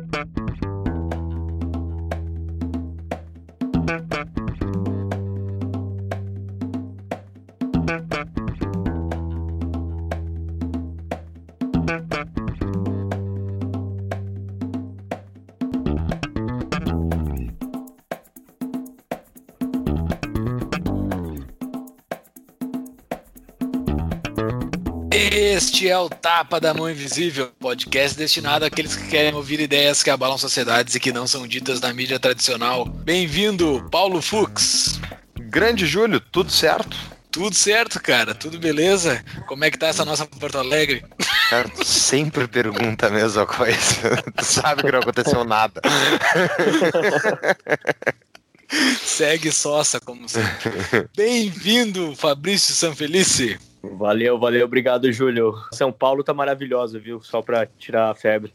Música Este é o Tapa da Mão Invisível, podcast destinado àqueles que querem ouvir ideias que abalam sociedades e que não são ditas na mídia tradicional. Bem-vindo, Paulo Fux. Grande Júlio, tudo certo? Tudo certo, cara, tudo beleza? Como é que tá essa nossa Porto Alegre? Cara, tu sempre pergunta a mesma coisa. tu sabe que não aconteceu nada. Segue sócia, como sempre. Bem-vindo, Fabrício Sanfelice. Valeu, valeu, obrigado, Júlio. São Paulo tá maravilhosa, viu? Só pra tirar a febre.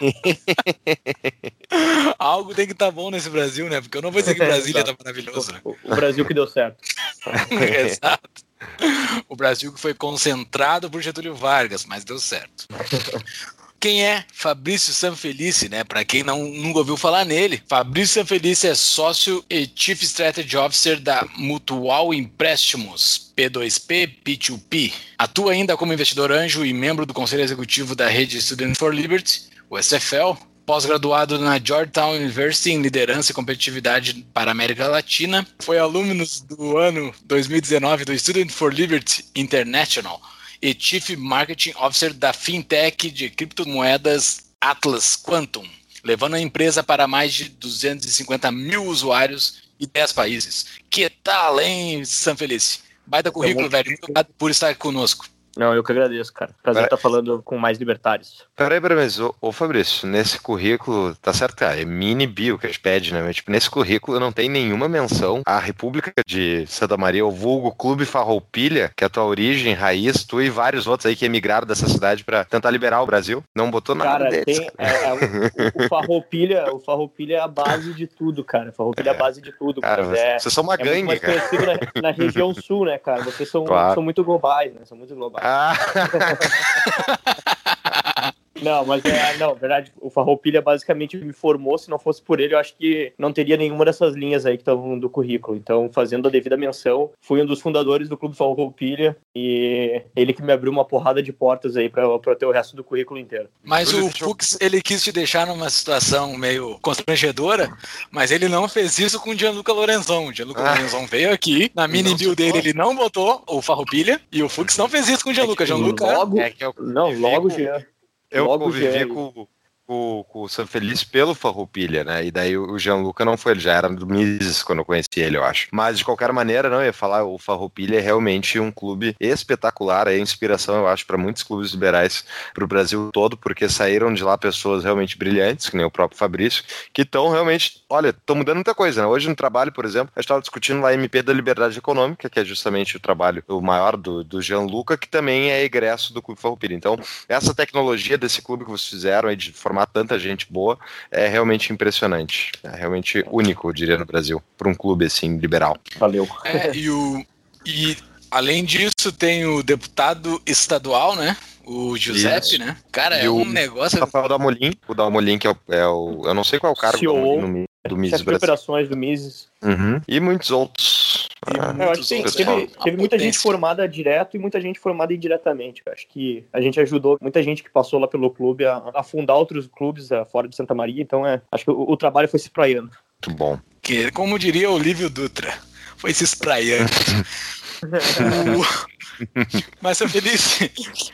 Algo tem que estar tá bom nesse Brasil, né? Porque eu não vou dizer que Brasília tá maravilhoso. Né? O, o Brasil que deu certo. Exato. O Brasil que foi concentrado por Getúlio Vargas, mas deu certo. Quem é Fabrício Sanfelice, né? Para quem não nunca ouviu falar nele, Fabrício Sanfelice é sócio e Chief Strategy Officer da Mutual Empréstimos, P2P, P2P. Atua ainda como investidor anjo e membro do conselho executivo da rede Student for Liberty, o SFL, pós-graduado na Georgetown University em liderança e competitividade para a América Latina. Foi aluno do ano 2019 do Student for Liberty International e Chief Marketing Officer da fintech de criptomoedas Atlas Quantum, levando a empresa para mais de 250 mil usuários e 10 países. Que tal, hein, San Felice? Baita currículo, velho. Muito obrigado por estar conosco. Não, eu que agradeço, cara. Prazer estar falando com mais libertários. Peraí, peraí, mas, ô, ô, Fabrício, nesse currículo, tá certo, cara, é mini bio que a gente pede, né? Mas, tipo, nesse currículo não tem nenhuma menção à República de Santa Maria, o vulgo Clube Farroupilha, que é a tua origem, raiz, tu e vários outros aí que emigraram dessa cidade para tentar liberar o Brasil. Não botou nada cara, deles. Tem, é, é, o, o, Farroupilha, o Farroupilha é a base de tudo, cara. Farroupilha é, a base de tudo. Cara, é, vocês são uma gangue, é mais cara. Na, na, região sul, né, cara? Vocês são, claro. são muito globais, né? São muito globais. Ah. Não, mas é, não, verdade, o Farroupilha basicamente me formou, se não fosse por ele, eu acho que não teria nenhuma dessas linhas aí que estavam do currículo. Então, fazendo a devida menção, fui um dos fundadores do Clube Farroupilha e ele que me abriu uma porrada de portas aí para ter o resto do currículo inteiro. Mas o Fux, ele quis te deixar numa situação meio constrangedora, mas ele não fez isso com o Gianluca Lorenzon. O Gianluca ah. Lorenzon veio aqui, na mini build dele ele não botou o Farroupilha e o Fux não fez isso com o Gianluca. É Gianluca... Logo, é eu, não, logo, Jean. Eu Logo convivi com, com, com o San Feliz pelo Farroupilha, né? E daí o Gianluca não foi, ele já era do Mises quando eu conheci ele, eu acho. Mas de qualquer maneira, não, eu ia falar, o Farroupilha é realmente um clube espetacular, é inspiração, eu acho, para muitos clubes liberais para o Brasil todo, porque saíram de lá pessoas realmente brilhantes, que nem o próprio Fabrício, que estão realmente, olha, estão mudando muita coisa, né? Hoje no trabalho, por exemplo, a gente estava discutindo lá a MP da Liberdade Econômica, que é justamente o trabalho o maior do, do Gianluca, que também é egresso do Clube Farroupilha. Então, essa tecnologia desse clube que vocês fizeram aí de formar tanta gente boa é realmente impressionante. É realmente único, eu diria, no Brasil, para um clube assim, liberal. Valeu. É, e, o, e além disso, tem o deputado estadual, né? O Giuseppe, Isso. né? Cara, e é um o negócio. Rafael Dalmolin, o Dalmolin, que é o, é o, Eu não sei qual é o cargo CEO. no, do Mises Brasil. operações do Mises. Uhum. E muitos outros. Ah, eu acho que sim, teve, teve muita gente formada direto e muita gente formada indiretamente. Eu acho que a gente ajudou muita gente que passou lá pelo clube a, a fundar outros clubes uh, fora de Santa Maria. Então, é, acho que o, o trabalho foi se espraiando. Muito bom. Que, como diria o Lívio Dutra, foi se espraiando. Mas, Felice,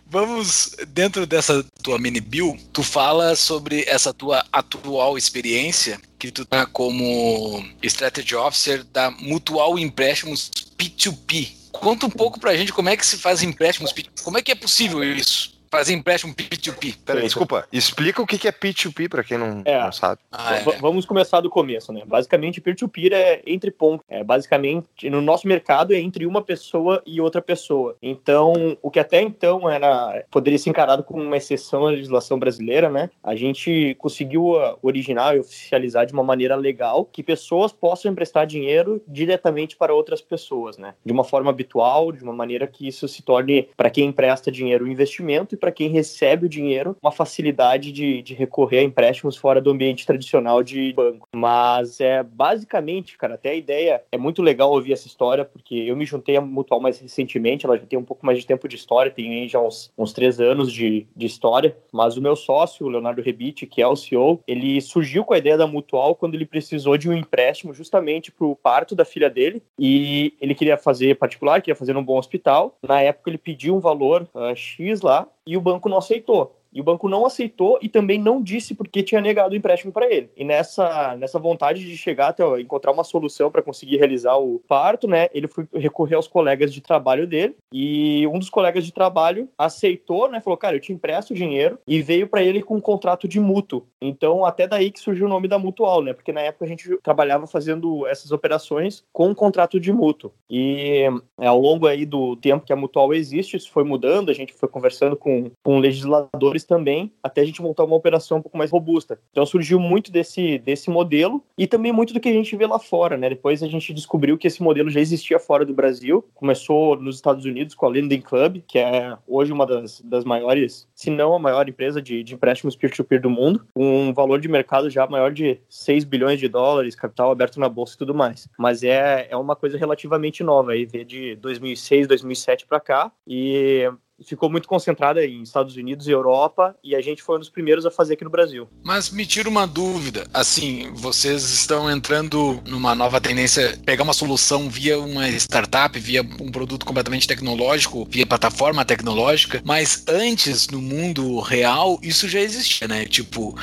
vamos dentro dessa tua mini bill, tu fala sobre essa tua atual experiência que tu tá como Strategy Officer da Mutual Empréstimos P2P. Conta um pouco pra gente como é que se faz empréstimos, como é que é possível isso? Fazer empréstimo P2P. Peraí, desculpa, explica o que é P2P para quem não, é. não sabe. Ah, é. Vamos começar do começo, né? Basicamente, peer-to-peer é entre pontos. É, basicamente, no nosso mercado é entre uma pessoa e outra pessoa. Então, o que até então era poderia ser encarado como uma exceção à legislação brasileira, né? A gente conseguiu uh, originar e oficializar de uma maneira legal que pessoas possam emprestar dinheiro diretamente para outras pessoas, né? De uma forma habitual, de uma maneira que isso se torne para quem empresta dinheiro um investimento para quem recebe o dinheiro uma facilidade de, de recorrer a empréstimos fora do ambiente tradicional de banco. Mas é basicamente, cara, até a ideia é muito legal ouvir essa história, porque eu me juntei à Mutual mais recentemente, ela já tem um pouco mais de tempo de história, tem aí já uns, uns três anos de, de história, mas o meu sócio, o Leonardo Rebite, que é o CEO, ele surgiu com a ideia da Mutual quando ele precisou de um empréstimo justamente para o parto da filha dele, e ele queria fazer particular, queria fazer num bom hospital. Na época ele pediu um valor uh, X lá, e o banco não aceitou. E o banco não aceitou e também não disse porque tinha negado o empréstimo para ele. E nessa, nessa vontade de chegar até ó, encontrar uma solução para conseguir realizar o parto, né, ele foi recorrer aos colegas de trabalho dele e um dos colegas de trabalho aceitou, né, falou: "Cara, eu te empresto o dinheiro" e veio para ele com um contrato de mútuo. Então, até daí que surgiu o nome da Mutual, né? Porque na época a gente trabalhava fazendo essas operações com um contrato de mútuo. E é, ao longo aí do tempo que a Mutual existe, isso foi mudando, a gente foi conversando com, com legisladores também, até a gente montar uma operação um pouco mais robusta. Então surgiu muito desse, desse modelo e também muito do que a gente vê lá fora, né? Depois a gente descobriu que esse modelo já existia fora do Brasil. Começou nos Estados Unidos com a Lending Club, que é hoje uma das, das maiores, se não a maior empresa de, de empréstimos peer-to-peer -peer do mundo, um valor de mercado já maior de 6 bilhões de dólares, capital aberto na bolsa e tudo mais. Mas é, é uma coisa relativamente nova aí, de 2006, 2007 para cá. E ficou muito concentrada em Estados Unidos e Europa e a gente foi um dos primeiros a fazer aqui no Brasil. Mas me tira uma dúvida, assim, vocês estão entrando numa nova tendência, pegar uma solução via uma startup, via um produto completamente tecnológico, via plataforma tecnológica, mas antes no mundo real isso já existia, né? Tipo,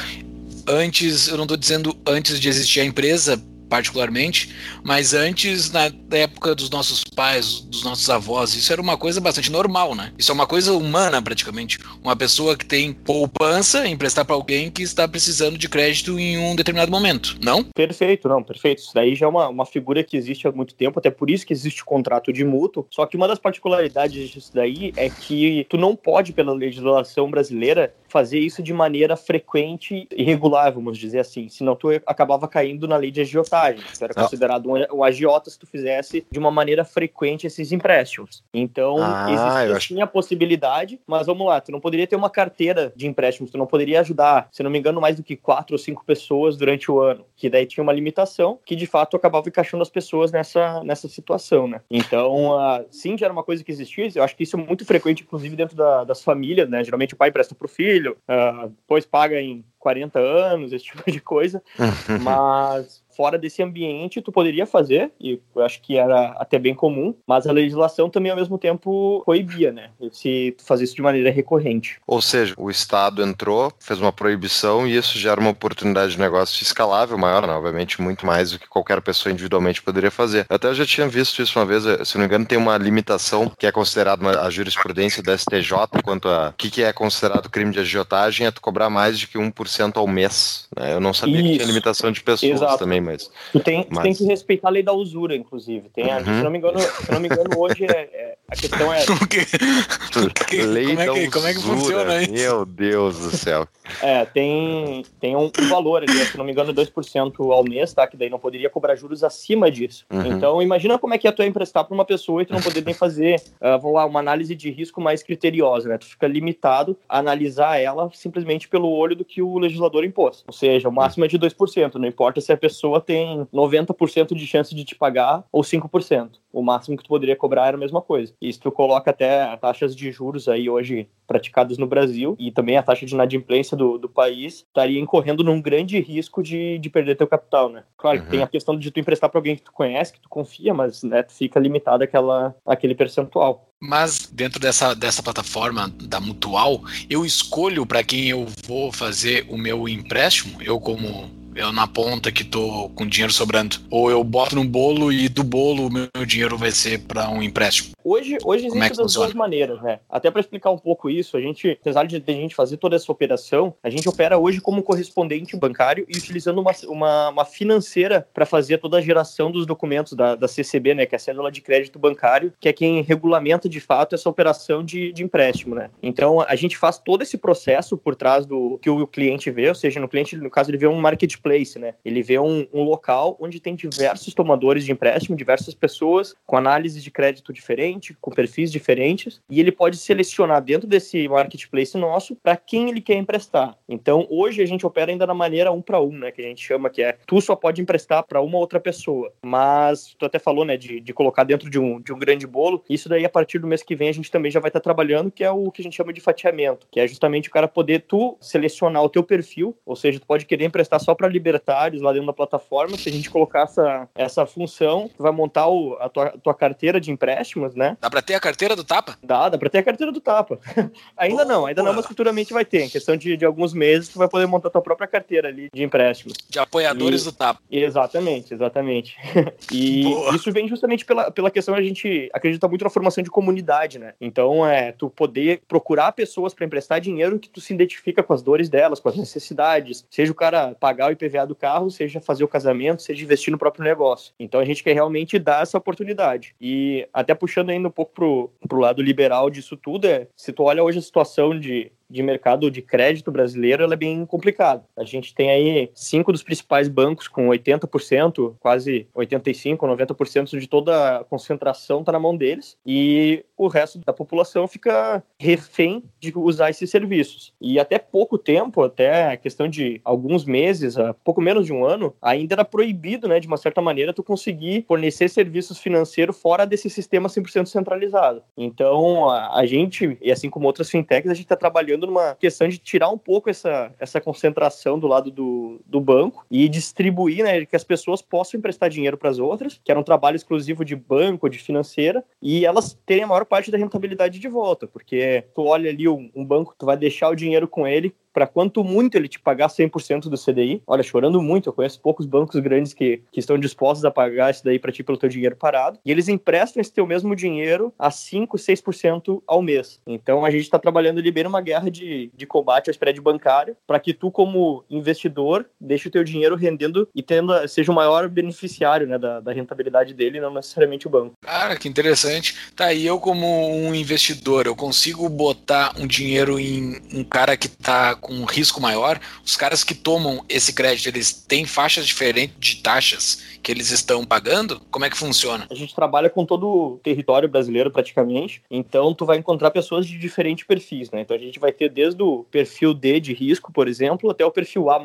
antes, eu não estou dizendo antes de existir a empresa, particularmente, mas antes, na época dos nossos pais, dos nossos avós, isso era uma coisa bastante normal, né? Isso é uma coisa humana, praticamente. Uma pessoa que tem poupança emprestar para alguém que está precisando de crédito em um determinado momento, não? Perfeito, não, perfeito. Isso daí já é uma, uma figura que existe há muito tempo, até por isso que existe o contrato de mútuo. Só que uma das particularidades disso daí é que tu não pode, pela legislação brasileira, fazer isso de maneira frequente e regular, vamos dizer assim. Senão tu acabava caindo na lei de agiotagem. Tu era ah. considerado um, um agiota se tu fizesse de uma maneira frequente esses empréstimos. Então, ah, existia acho... sim a possibilidade, mas vamos lá, tu não poderia ter uma carteira de empréstimos, tu não poderia ajudar, se não me engano, mais do que quatro ou cinco pessoas durante o ano. Que daí tinha uma limitação que, de fato, acabava encaixando as pessoas nessa, nessa situação, né? Então, uh, sim, já era uma coisa que existia. Eu acho que isso é muito frequente, inclusive, dentro da, das famílias, né? Geralmente o pai empresta pro filho, filho, uh, depois paga em 40 anos, esse tipo de coisa. Mas fora desse ambiente tu poderia fazer, e eu acho que era até bem comum, mas a legislação também ao mesmo tempo proibia, né? Se tu fazer isso de maneira recorrente. Ou seja, o Estado entrou, fez uma proibição e isso gera uma oportunidade de negócio escalável maior, né? obviamente muito mais do que qualquer pessoa individualmente poderia fazer. Até eu já tinha visto isso uma vez, se não me engano, tem uma limitação que é considerada a jurisprudência do STJ quanto a o que, que é considerado crime de agiotagem, é tu cobrar mais de que 1% ao mês. Né? Eu não sabia isso. que tinha limitação de pessoas Exato. também, mas. Tu tem, mas... tu tem que respeitar a lei da usura, inclusive. Tem, uhum. se, não me engano, se não me engano, hoje é, é, a questão é. lei como, é que, como é que funciona isso? Meu Deus do céu. É, tem, tem um, valor ali, se não me engano, 2% ao mês, tá? Que daí não poderia cobrar juros acima disso. Uhum. Então, imagina como é que é tu emprestar para uma pessoa e tu não poder nem fazer, uh, vamos lá, uma análise de risco mais criteriosa, né? Tu fica limitado a analisar ela simplesmente pelo olho do que o legislador impôs. Ou seja, o máximo é de 2%, não importa se a pessoa tem 90% de chance de te pagar ou 5%. O máximo que tu poderia cobrar era a mesma coisa. E se tu coloca até taxas de juros aí hoje praticadas no Brasil e também a taxa de inadimplência do, do país, estaria incorrendo num grande risco de, de perder teu capital, né? Claro, uhum. tem a questão de tu emprestar para alguém que tu conhece, que tu confia, mas né, tu fica limitado àquela, àquele percentual. Mas dentro dessa, dessa plataforma da Mutual, eu escolho para quem eu vou fazer o meu empréstimo, eu como eu na ponta que tô com dinheiro sobrando. Ou eu boto no bolo e do bolo o meu dinheiro vai ser para um empréstimo. Hoje, hoje existe é das funciona? duas maneiras, né? Até para explicar um pouco isso, a gente, apesar de a gente fazer toda essa operação, a gente opera hoje como correspondente bancário e utilizando uma, uma, uma financeira para fazer toda a geração dos documentos da, da CCB, né? Que é a cédula de crédito bancário, que é quem regulamenta de fato essa operação de, de empréstimo, né? Então a gente faz todo esse processo por trás do que o cliente vê, ou seja, no cliente, no caso, ele vê um marketplace marketplace, né? Ele vê um, um local onde tem diversos tomadores de empréstimo, diversas pessoas com análise de crédito diferente, com perfis diferentes, e ele pode selecionar dentro desse marketplace nosso para quem ele quer emprestar. Então, hoje a gente opera ainda na maneira um para um, né? Que a gente chama que é tu só pode emprestar para uma outra pessoa. Mas tu até falou, né, de, de colocar dentro de um, de um grande bolo. Isso daí, a partir do mês que vem, a gente também já vai estar trabalhando, que é o que a gente chama de fatiamento, que é justamente o cara poder tu selecionar o teu perfil, ou seja, tu pode querer emprestar só para libertários lá dentro da plataforma. Se a gente colocar essa, essa função, tu vai montar o, a, tua, a tua carteira de empréstimos, né? Dá para ter a carteira do Tapa? Dá, dá para ter a carteira do Tapa. ainda não, ainda não, mas futuramente vai ter. Em questão de, de alguns meses, tu vai poder montar tua própria carteira ali de empréstimos. De apoiadores e... do Tapa. Exatamente, exatamente. e Boa. isso vem justamente pela, pela questão a gente acredita muito na formação de comunidade, né? Então, é tu poder procurar pessoas para emprestar dinheiro que tu se identifica com as dores delas, com as necessidades, seja o cara pagar o IPVA do carro, seja fazer o casamento, seja investir no próprio negócio. Então, a gente quer realmente dar essa oportunidade. E até puxando ainda um pouco pro, pro lado liberal disso tudo, é se tu olha hoje a situação de de mercado de crédito brasileiro ela é bem complicada. A gente tem aí cinco dos principais bancos com 80%, quase 85%, 90% de toda a concentração está na mão deles e o resto da população fica refém de usar esses serviços. E até pouco tempo, até a questão de alguns meses, pouco menos de um ano, ainda era proibido, né, de uma certa maneira, tu conseguir fornecer serviços financeiros fora desse sistema 100% centralizado. Então, a, a gente, e assim como outras fintechs, a gente está trabalhando trabalhando numa questão de tirar um pouco essa, essa concentração do lado do, do banco e distribuir, né, que as pessoas possam emprestar dinheiro para as outras, que era um trabalho exclusivo de banco, de financeira, e elas terem a maior parte da rentabilidade de volta, porque tu olha ali um, um banco, tu vai deixar o dinheiro com ele para quanto muito ele te pagar 100% do CDI. Olha, chorando muito, eu conheço poucos bancos grandes que, que estão dispostos a pagar isso daí para ti pelo teu dinheiro parado. E eles emprestam esse teu mesmo dinheiro a 5, 6% ao mês. Então a gente está trabalhando ali bem numa guerra de, de combate ao spread bancário para que tu, como investidor, deixe o teu dinheiro rendendo e tendo, seja o maior beneficiário né, da, da rentabilidade dele, não necessariamente o banco. Cara, que interessante. Tá, e eu como um investidor, eu consigo botar um dinheiro em um cara que está com um risco maior, os caras que tomam esse crédito, eles têm faixas diferentes de taxas que eles estão pagando? Como é que funciona? A gente trabalha com todo o território brasileiro praticamente, então tu vai encontrar pessoas de diferentes perfis, né? Então a gente vai ter desde o perfil D de risco, por exemplo, até o perfil A+.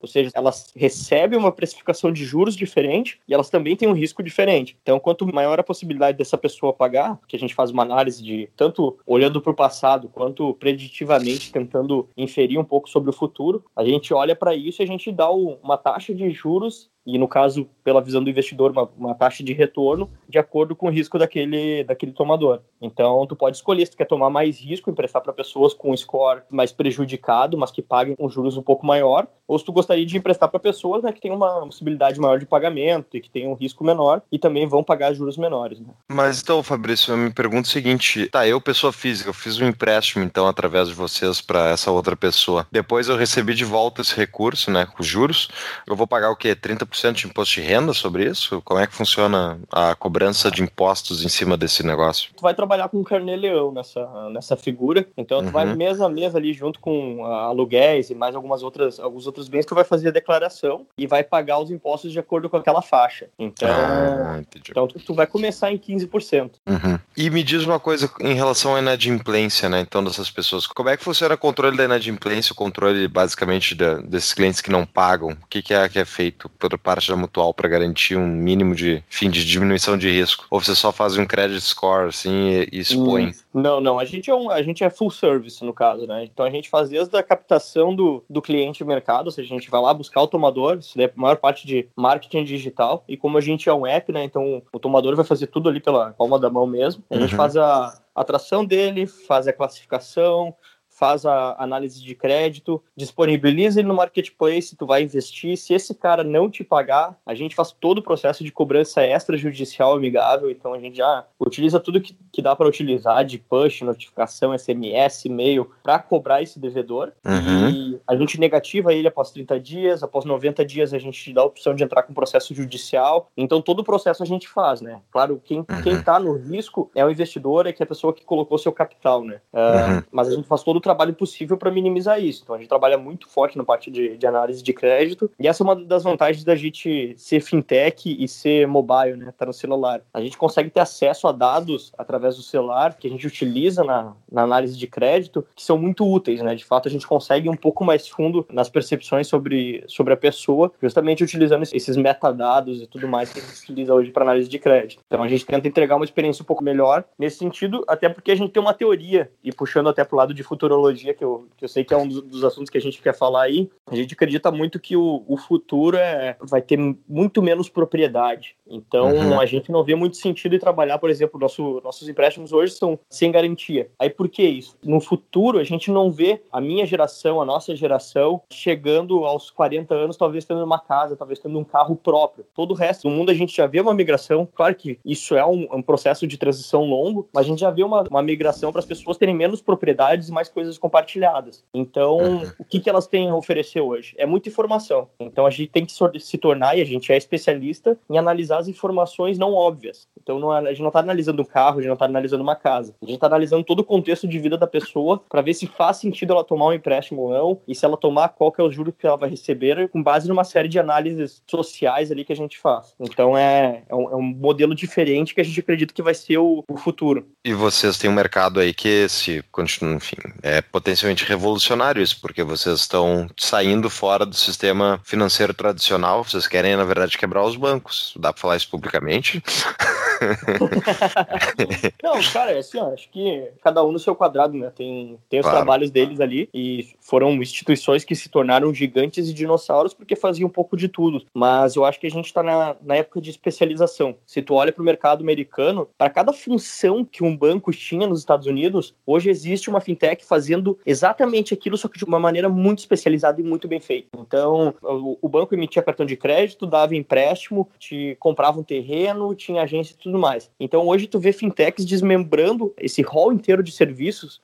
Ou seja, elas recebem uma precificação de juros diferente e elas também têm um risco diferente. Então, quanto maior a possibilidade dessa pessoa pagar, que a gente faz uma análise de tanto olhando para o passado quanto preditivamente tentando inferir um um pouco sobre o futuro, a gente olha para isso e a gente dá uma taxa de juros e no caso, pela visão do investidor, uma, uma, taxa de retorno de acordo com o risco daquele, daquele tomador. Então, tu pode escolher se tu quer tomar mais risco, emprestar para pessoas com um score mais prejudicado, mas que paguem com juros um pouco maior, ou se tu gostaria de emprestar para pessoas né, que têm uma possibilidade maior de pagamento e que têm um risco menor e também vão pagar juros menores. Né? Mas então, Fabrício, eu me pergunto o seguinte: tá, eu, pessoa física, eu fiz um empréstimo então através de vocês para essa outra pessoa. Depois eu recebi de volta esse recurso, né, com juros. Eu vou pagar o quê? 30% de imposto de renda sobre isso? Como é que funciona a cobrança de impostos em cima desse negócio? Tu vai trabalhar com carnê-leão nessa, nessa figura, então tu uhum. vai mês a mês ali junto com aluguéis e mais algumas outras, alguns outros bens, tu vai fazer a declaração e vai pagar os impostos de acordo com aquela faixa. Então, ah, então tu, tu, vai começar em 15%. Uhum. E me diz uma coisa em relação à inadimplência, né? Então, dessas pessoas. Como é que funciona o controle da inadimplência, o controle basicamente da, desses clientes que não pagam? O que, que é que é feito por parte da mutual para garantir um mínimo de, fim, de diminuição de risco? Ou você só faz um credit score assim e, e expõe? Hum, não, não. A gente, é um, a gente é full service no caso, né? Então a gente faz desde a captação do, do cliente no mercado, ou seja, a gente vai lá buscar o tomador, isso é a maior parte de marketing digital. E como a gente é um app, né? Então o tomador vai fazer tudo ali pela palma da mão mesmo. A gente uhum. faz a atração dele, faz a classificação, faz a análise de crédito, disponibiliza ele no marketplace, tu vai investir. Se esse cara não te pagar, a gente faz todo o processo de cobrança extrajudicial amigável. Então a gente já utiliza tudo que, que dá para utilizar de push, notificação, SMS, e-mail para cobrar esse devedor. Uhum. E a gente negativa ele após 30 dias, após 90 dias a gente dá a opção de entrar com processo judicial. Então todo o processo a gente faz, né? Claro, quem, uhum. quem tá no risco é o investidor, é que é a pessoa que colocou seu capital, né? Uh, uhum. Mas a gente faz todo trabalho possível para minimizar isso. Então a gente trabalha muito forte na parte de, de, análise de crédito, e essa é uma das vantagens da gente ser fintech e ser mobile, né? Tá no celular. A gente consegue ter acesso a dados através do celular que a gente utiliza na, na análise de crédito, que são muito úteis, né? De fato, a gente consegue ir um pouco mais fundo nas percepções sobre, sobre a pessoa, justamente utilizando esses metadados e tudo mais que a gente utiliza hoje para análise de crédito. Então a gente tenta entregar uma experiência um pouco melhor nesse sentido, até porque a gente tem uma teoria, e puxando até para o lado de futurologia, que eu, que eu sei que é um dos, dos, assuntos que a gente quer falar aí, a gente acredita muito que o, o futuro é, vai ter muito menos propriedade. Então uhum. a gente não vê muito sentido em trabalhar, por exemplo, nosso, nossos empréstimos hoje são sem garantia. Aí por que isso? No futuro a gente não vê a minha geração, a nossa geração, chegando aos 40 anos, talvez tendo uma casa, talvez tendo um carro próprio. Todo o resto do mundo a gente já vê uma migração. Claro que isso é um, um processo de transição longo, mas a gente já vê uma, uma migração para as pessoas terem menos propriedades e mais coisas compartilhadas. Então, uhum. o que, que elas têm a oferecer hoje? É muita informação. Então, a gente tem que se tornar, e a gente é especialista, em analisar as informações não óbvias. Então, não, é, a gente não está analisando um carro, a gente não está analisando uma casa. A gente está analisando todo o contexto de vida da pessoa para ver se faz sentido ela tomar um empréstimo ou não, e se ela tomar, qual que é o juro que ela vai receber, com base numa série de análises sociais ali que a gente faz. Então, é, é, um, é um modelo diferente que a gente acredita que vai ser o, o futuro. E vocês têm um mercado aí que se continua, enfim, é potencialmente revolucionário isso, porque vocês estão saindo fora do sistema financeiro tradicional, vocês querem, na verdade, quebrar os bancos. Dá para falar isso publicamente? Não, cara, é assim, ó, acho que cada um no seu quadrado, né? Tem, tem os claro. trabalhos deles ali e foram instituições que se tornaram gigantes e dinossauros porque faziam um pouco de tudo. Mas eu acho que a gente está na, na época de especialização. Se tu olha para o mercado americano, para cada função que um banco tinha nos Estados Unidos, hoje existe uma fintech fazendo exatamente aquilo, só que de uma maneira muito especializada e muito bem feita. Então, o, o banco emitia cartão de crédito, dava empréstimo, te comprava um terreno, tinha agência e tudo mais. Então, hoje tu vê fintechs desmembrando esse rol inteiro de serviços,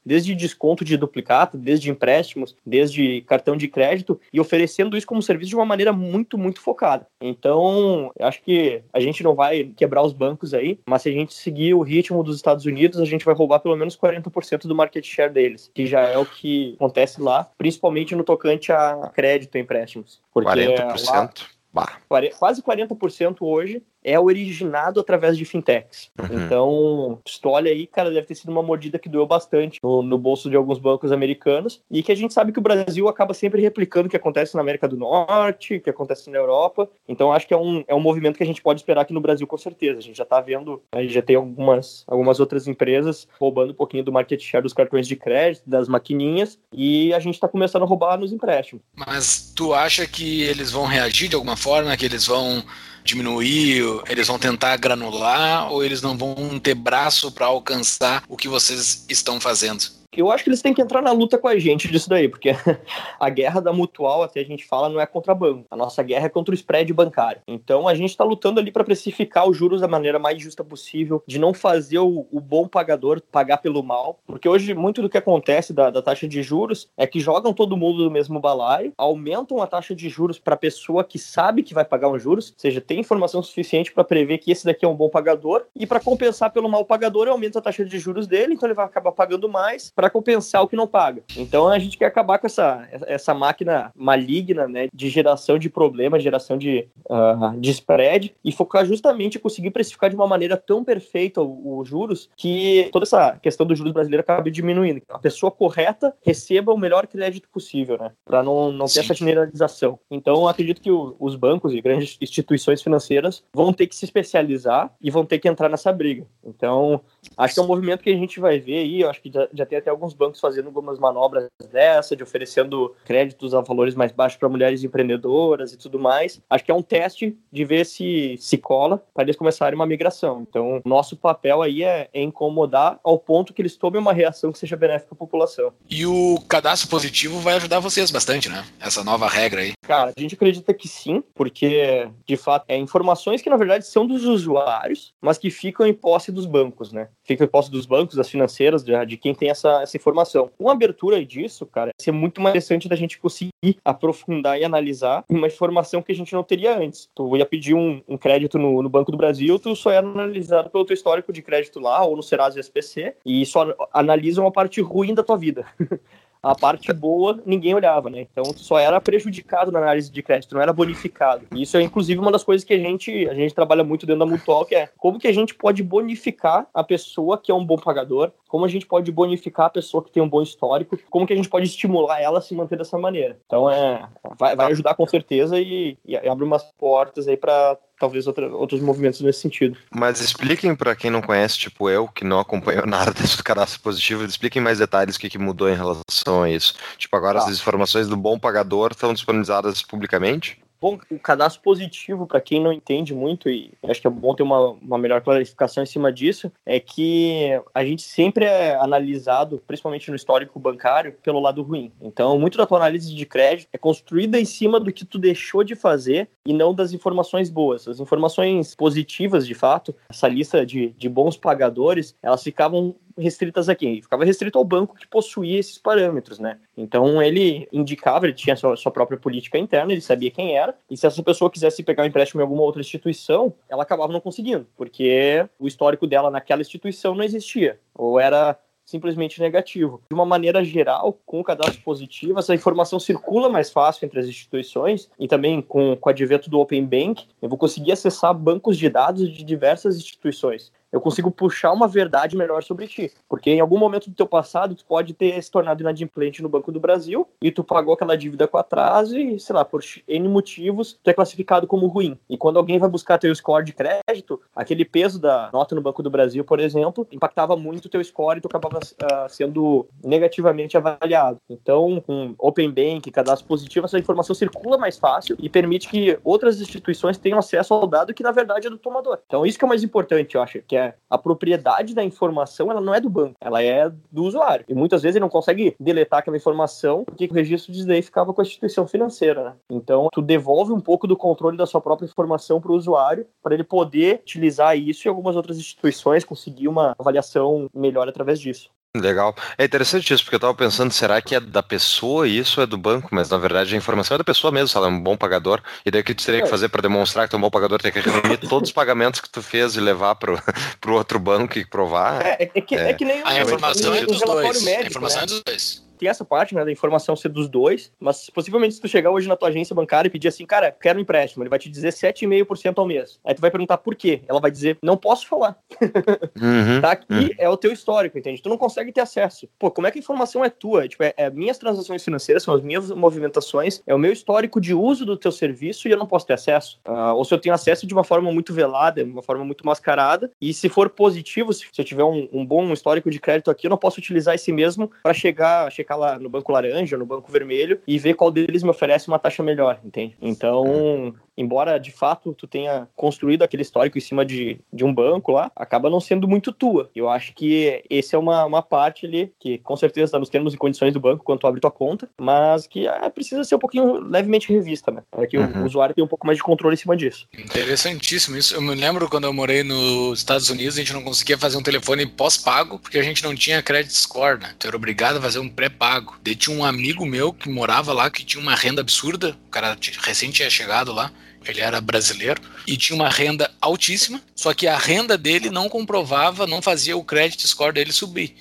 desde desconto de duplicata, desde empréstimos, desde cartão de crédito, e oferecendo isso como serviço de uma maneira muito, muito focada. Então, acho que a gente não vai quebrar os bancos aí, mas se a gente seguir o ritmo dos Estados Unidos, a gente vai roubar pelo menos 40% do market share deles, que já é o que acontece lá, principalmente no tocante a crédito e empréstimos. Porque 40%? Lá, bah. Quase 40% hoje é originado através de fintechs. Uhum. Então, olha aí, cara, deve ter sido uma mordida que doeu bastante no, no, bolso de alguns bancos americanos e que a gente sabe que o Brasil acaba sempre replicando o que acontece na América do Norte, o que acontece na Europa. Então, acho que é um, é um movimento que a gente pode esperar aqui no Brasil com certeza. A gente já tá vendo, a gente já tem algumas, algumas outras empresas roubando um pouquinho do market share dos cartões de crédito, das maquininhas, e a gente tá começando a roubar nos empréstimos. Mas tu acha que eles vão reagir de alguma forma, que eles vão diminuir, eles vão tentar granular ou eles não vão ter braço para alcançar o que vocês estão fazendo? Eu acho que eles têm que entrar na luta com a gente disso daí, porque a guerra da mutual, até a gente fala, não é contra banco. A nossa guerra é contra o spread bancário. Então a gente está lutando ali para precificar os juros da maneira mais justa possível, de não fazer o, o, bom pagador pagar pelo mal. Porque hoje muito do que acontece da, da taxa de juros é que jogam todo mundo no mesmo balaio, aumentam a taxa de juros para a pessoa que sabe que vai pagar um juros, ou seja, tem informação suficiente para prever que esse daqui é um bom pagador, e para compensar pelo mal pagador, aumenta a taxa de juros dele, então ele vai acabar pagando mais para compensar o que não paga. Então a gente quer acabar com essa, essa máquina maligna né, de geração de problemas, geração de, uh, de spread e focar justamente em conseguir precificar de uma maneira tão perfeita os juros que toda essa questão do juros brasileiro acabe diminuindo. A pessoa correta receba o melhor crédito possível, né? Para não, não ter Sim. essa generalização. Então, acredito que o, os bancos e grandes instituições financeiras vão ter que se especializar e vão ter que entrar nessa briga. Então, acho que é um movimento que a gente vai ver aí. Eu acho que já, já tem até alguns bancos fazendo algumas manobras dessa, de oferecendo créditos a valores mais baixos para mulheres empreendedoras e tudo mais. Acho que é um teste de ver se se cola para eles começarem uma migração. Então, nosso papel aí é, é incomodar ao ponto que eles tomem uma reação que seja benéfica à população. E o cadastro positivo vai ajudar vocês bastante, né? Essa nova regra aí. Cara, a gente acredita que sim, porque de fato é informações que na verdade são dos usuários, mas que ficam em posse dos bancos, né? Ficam em posse dos bancos, das financeiras, de, de quem tem essa, essa informação. Uma abertura disso, cara, ia ser muito mais interessante da gente conseguir aprofundar e analisar uma informação que a gente não teria antes. Tu ia pedir um, um crédito no, no, Banco do Brasil, tu só é analisado pelo teu histórico de crédito lá, ou no Serasa SPC, e só analisam a parte ruim da tua vida. a parte boa ninguém olhava, né? Então só era prejudicado na análise de crédito, não era bonificado. E isso é inclusive uma das coisas que a gente a gente trabalha muito dentro da Mutual, que é como que a gente pode bonificar a pessoa que é um bom pagador, como a gente pode bonificar a pessoa que tem um bom histórico, como que a gente pode estimular ela a se manter dessa maneira. Então é vai, vai ajudar com certeza e, e abre umas portas aí para talvez outra, outros movimentos nesse sentido. Mas expliquem para quem não conhece, tipo eu, que não acompanhou nada desse cadastro positivo, expliquem mais detalhes o que, que mudou em relação a isso. Tipo, agora ah. as informações do bom pagador estão disponibilizadas publicamente? Bom, o cadastro positivo, para quem não entende muito, e acho que é bom ter uma, uma melhor clarificação em cima disso, é que a gente sempre é analisado, principalmente no histórico bancário, pelo lado ruim. Então, muito da tua análise de crédito é construída em cima do que tu deixou de fazer e não das informações boas. As informações positivas, de fato, essa lista de, de bons pagadores, elas ficavam restritas a quem? Ficava restrito ao banco que possuía esses parâmetros, né? Então ele indicava, ele tinha sua, sua própria política interna, ele sabia quem era, e se essa pessoa quisesse pegar um empréstimo em alguma outra instituição, ela acabava não conseguindo, porque o histórico dela naquela instituição não existia, ou era simplesmente negativo. De uma maneira geral, com o cadastro positivo, essa informação circula mais fácil entre as instituições e também com, com o advento do Open Bank, eu vou conseguir acessar bancos de dados de diversas instituições eu consigo puxar uma verdade melhor sobre ti. Porque em algum momento do teu passado, tu pode ter se tornado inadimplente no Banco do Brasil e tu pagou aquela dívida com atraso e, sei lá, por N motivos, tu é classificado como ruim. E quando alguém vai buscar teu score de crédito, aquele peso da nota no Banco do Brasil, por exemplo, impactava muito teu score e tu acabava uh, sendo negativamente avaliado. Então, com Open Bank, cadastro positivo, essa informação circula mais fácil e permite que outras instituições tenham acesso ao dado que, na verdade, é do tomador. Então, isso que é o mais importante, eu acho, que é é a propriedade da informação, ela não é do banco, ela é do usuário. E muitas vezes ele não consegue deletar aquela informação porque o registro de daí ficava com a instituição financeira, né? Então, tu devolve um pouco do controle da sua própria informação para o usuário, para ele poder utilizar isso em algumas outras instituições, conseguir uma avaliação melhor através disso. Legal. É interessante isso, porque eu tava pensando, será que é da pessoa isso ou é do banco? Mas na verdade a informação é da pessoa mesmo, se ela é um bom pagador. E daí o que tu teria que é. fazer para demonstrar que tu é um bom pagador? Tem que reunir todos os pagamentos que tu fez e levar pro, pro outro banco e provar. É, é, é que, é. é. que nem a informação é dos dois. Médico, a informação né? é dos dois tem essa parte, né, da informação ser dos dois, mas possivelmente se tu chegar hoje na tua agência bancária e pedir assim, cara, quero um empréstimo, ele vai te dizer 7,5% ao mês. Aí tu vai perguntar por quê? Ela vai dizer, não posso falar. Uhum, tá aqui uhum. é o teu histórico, entende? Tu não consegue ter acesso. Pô, como é que a informação é tua? Tipo, é, é minhas transações financeiras, são as minhas movimentações, é o meu histórico de uso do teu serviço e eu não posso ter acesso. Uh, ou se eu tenho acesso de uma forma muito velada, de uma forma muito mascarada, e se for positivo, se, se eu tiver um, um bom histórico de crédito aqui, eu não posso utilizar esse mesmo para chegar, checar lá no banco laranja, no banco vermelho e ver qual deles me oferece uma taxa melhor, entende? Então, embora de fato tu tenha construído aquele histórico em cima de, de um banco lá, acaba não sendo muito tua. Eu acho que esse é uma, uma parte ali que com certeza está nos termos e condições do banco quando tu abre tua conta, mas que é, precisa ser um pouquinho levemente revista, né? Para que uhum. o usuário tenha um pouco mais de controle em cima disso. Interessantíssimo isso. Eu me lembro quando eu morei nos Estados Unidos, a gente não conseguia fazer um telefone pós-pago porque a gente não tinha credit score, né? Tu era obrigado a fazer um pré-pago. Daí tinha um amigo meu que morava lá que tinha uma renda absurda, o cara recente tinha chegado lá ele era brasileiro e tinha uma renda altíssima, só que a renda dele não comprovava, não fazia o credit score dele subir.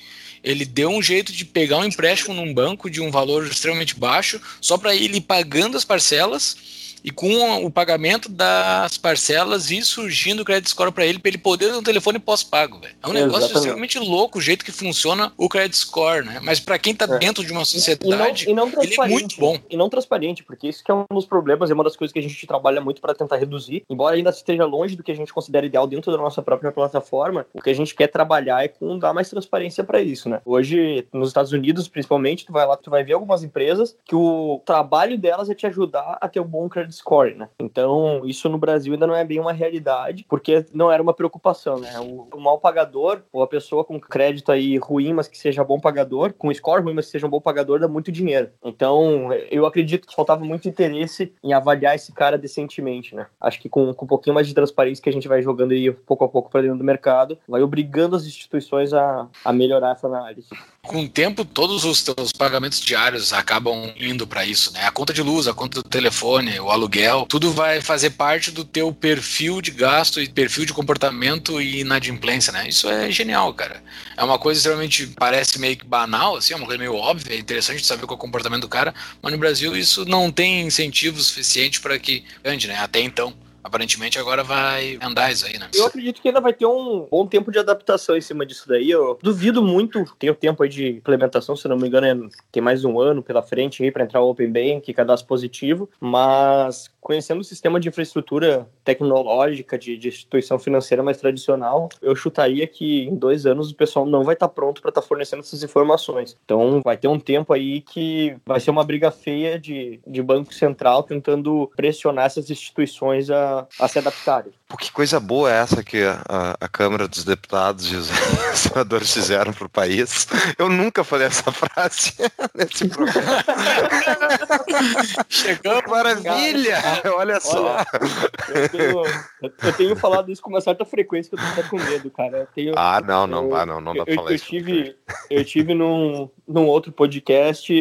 Ele deu um jeito de pegar um empréstimo num banco de um valor extremamente baixo, só para ir pagando as parcelas e com o pagamento das parcelas e surgindo o crédito score para ele, para ele poder ter um telefone pós-pago, velho. É um negócio Exatamente. extremamente louco o jeito que funciona o crédito score, né? Mas para quem tá é. dentro de uma sociedade, e não, e não ele é muito bom. E não transparente, porque isso que é um dos problemas, é uma das coisas que a gente trabalha muito para tentar reduzir, embora ainda esteja longe do que a gente considera ideal dentro da nossa própria plataforma, o que a gente quer trabalhar é com dar mais transparência para isso, né? Hoje, nos Estados Unidos, principalmente, tu vai lá, tu vai ver algumas empresas que o trabalho delas é te ajudar a ter um bom crédito score, né? Então, isso no Brasil ainda não é bem uma realidade, porque não era uma preocupação, né? O, o mal pagador, ou a pessoa com crédito aí ruim, mas que seja bom pagador, com score ruim, mas que seja um bom pagador, dá muito dinheiro. Então, eu acredito que faltava muito interesse em avaliar esse cara decentemente, né? Acho que com, com um pouquinho mais de transparência que a gente vai jogando aí pouco a pouco para dentro do mercado, vai obrigando as instituições a, a melhorar essa análise. Com o tempo todos os teus pagamentos diários acabam indo para isso, né? A conta de luz, a conta do telefone, o aluguel, tudo vai fazer parte do teu perfil de gasto e perfil de comportamento e inadimplência, né? Isso é genial, cara. É uma coisa extremamente parece meio que banal, assim, é uma coisa meio óbvia, é interessante saber qual é o comportamento do cara, mas no Brasil isso não tem incentivo suficiente para que ande, né? Até então aparentemente agora vai andar isso aí, né? Eu acredito que ainda vai ter um bom tempo de adaptação em cima disso daí. Eu duvido muito, tem o tempo aí de implementação, se não me engano, é, tem mais um ano pela frente aí para entrar o Open Bank, cadastro positivo, mas conhecendo o sistema de infraestrutura tecnológica de, de, instituição financeira mais tradicional, eu chutaria que em dois anos o pessoal não vai estar tá pronto para estar tá fornecendo essas informações. Então vai ter um tempo aí que vai ser uma briga feia de, de Banco Central tentando pressionar essas instituições a, a se adaptarem. Pô, que coisa boa é essa que a, a Câmara dos Deputados e os senadores fizeram para o país. Eu nunca falei essa frase nesse programa. Chegamos. Maravilha! Olha só. Olha, eu, tenho, eu, tenho, falado isso com uma certa frequência que eu tô até com medo, cara. Tenho, ah, não, não, eu, não, não dá pra falar eu isso. Tive, eu tive num, num outro podcast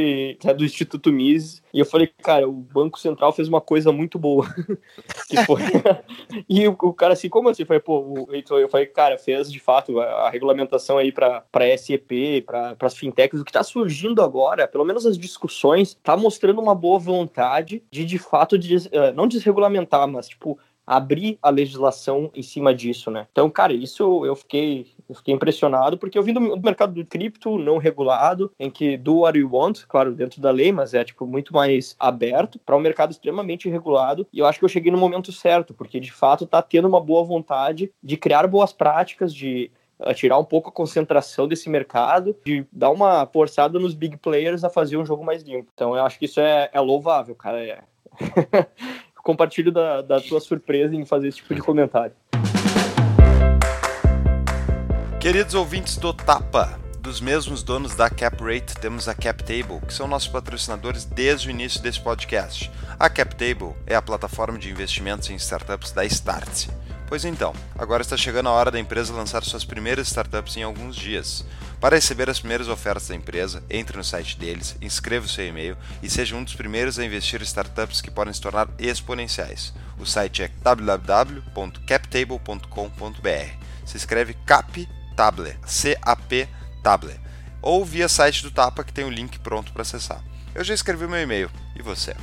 é do Instituto Mises e eu falei, cara, o Banco Central fez uma coisa muito boa. que foi. e o, o, cara assim, como assim? Eu falei, pô, eu falei, cara, fez de fato a, a regulamentação aí para SEP, para as fintechs, o que está surgindo agora, pelo menos as discussões, tá mostrando uma boa vontade de de fato de, eh, não desregulamentar, mas tipo abrir a legislação em cima disso, né? Então, cara, isso eu fiquei, eu fiquei impressionado porque eu vim do mercado do cripto não regulado, em que do what you want, claro, dentro da lei, mas é tipo muito mais aberto para um mercado extremamente regulado. E eu acho que eu cheguei no momento certo, porque de fato tá tendo uma boa vontade de criar boas práticas, de uh, tirar um pouco a concentração desse mercado, de dar uma forçada nos big players a fazer um jogo mais limpo. Então eu acho que isso é, é louvável, cara. É. compartilho da, da tua surpresa em fazer esse tipo de comentário. Queridos ouvintes do Tapa, dos mesmos donos da CapRate, temos a CapTable, que são nossos patrocinadores desde o início desse podcast. A CapTable é a plataforma de investimentos em startups da Startse. Pois então, agora está chegando a hora da empresa lançar suas primeiras startups em alguns dias. Para receber as primeiras ofertas da empresa, entre no site deles, inscreva o seu e-mail e seja um dos primeiros a investir em startups que podem se tornar exponenciais. O site é www.captable.com.br. Se escreve CapTable, C-A-P Table, ou via site do Tapa que tem o link pronto para acessar. Eu já escrevi meu e-mail. E você?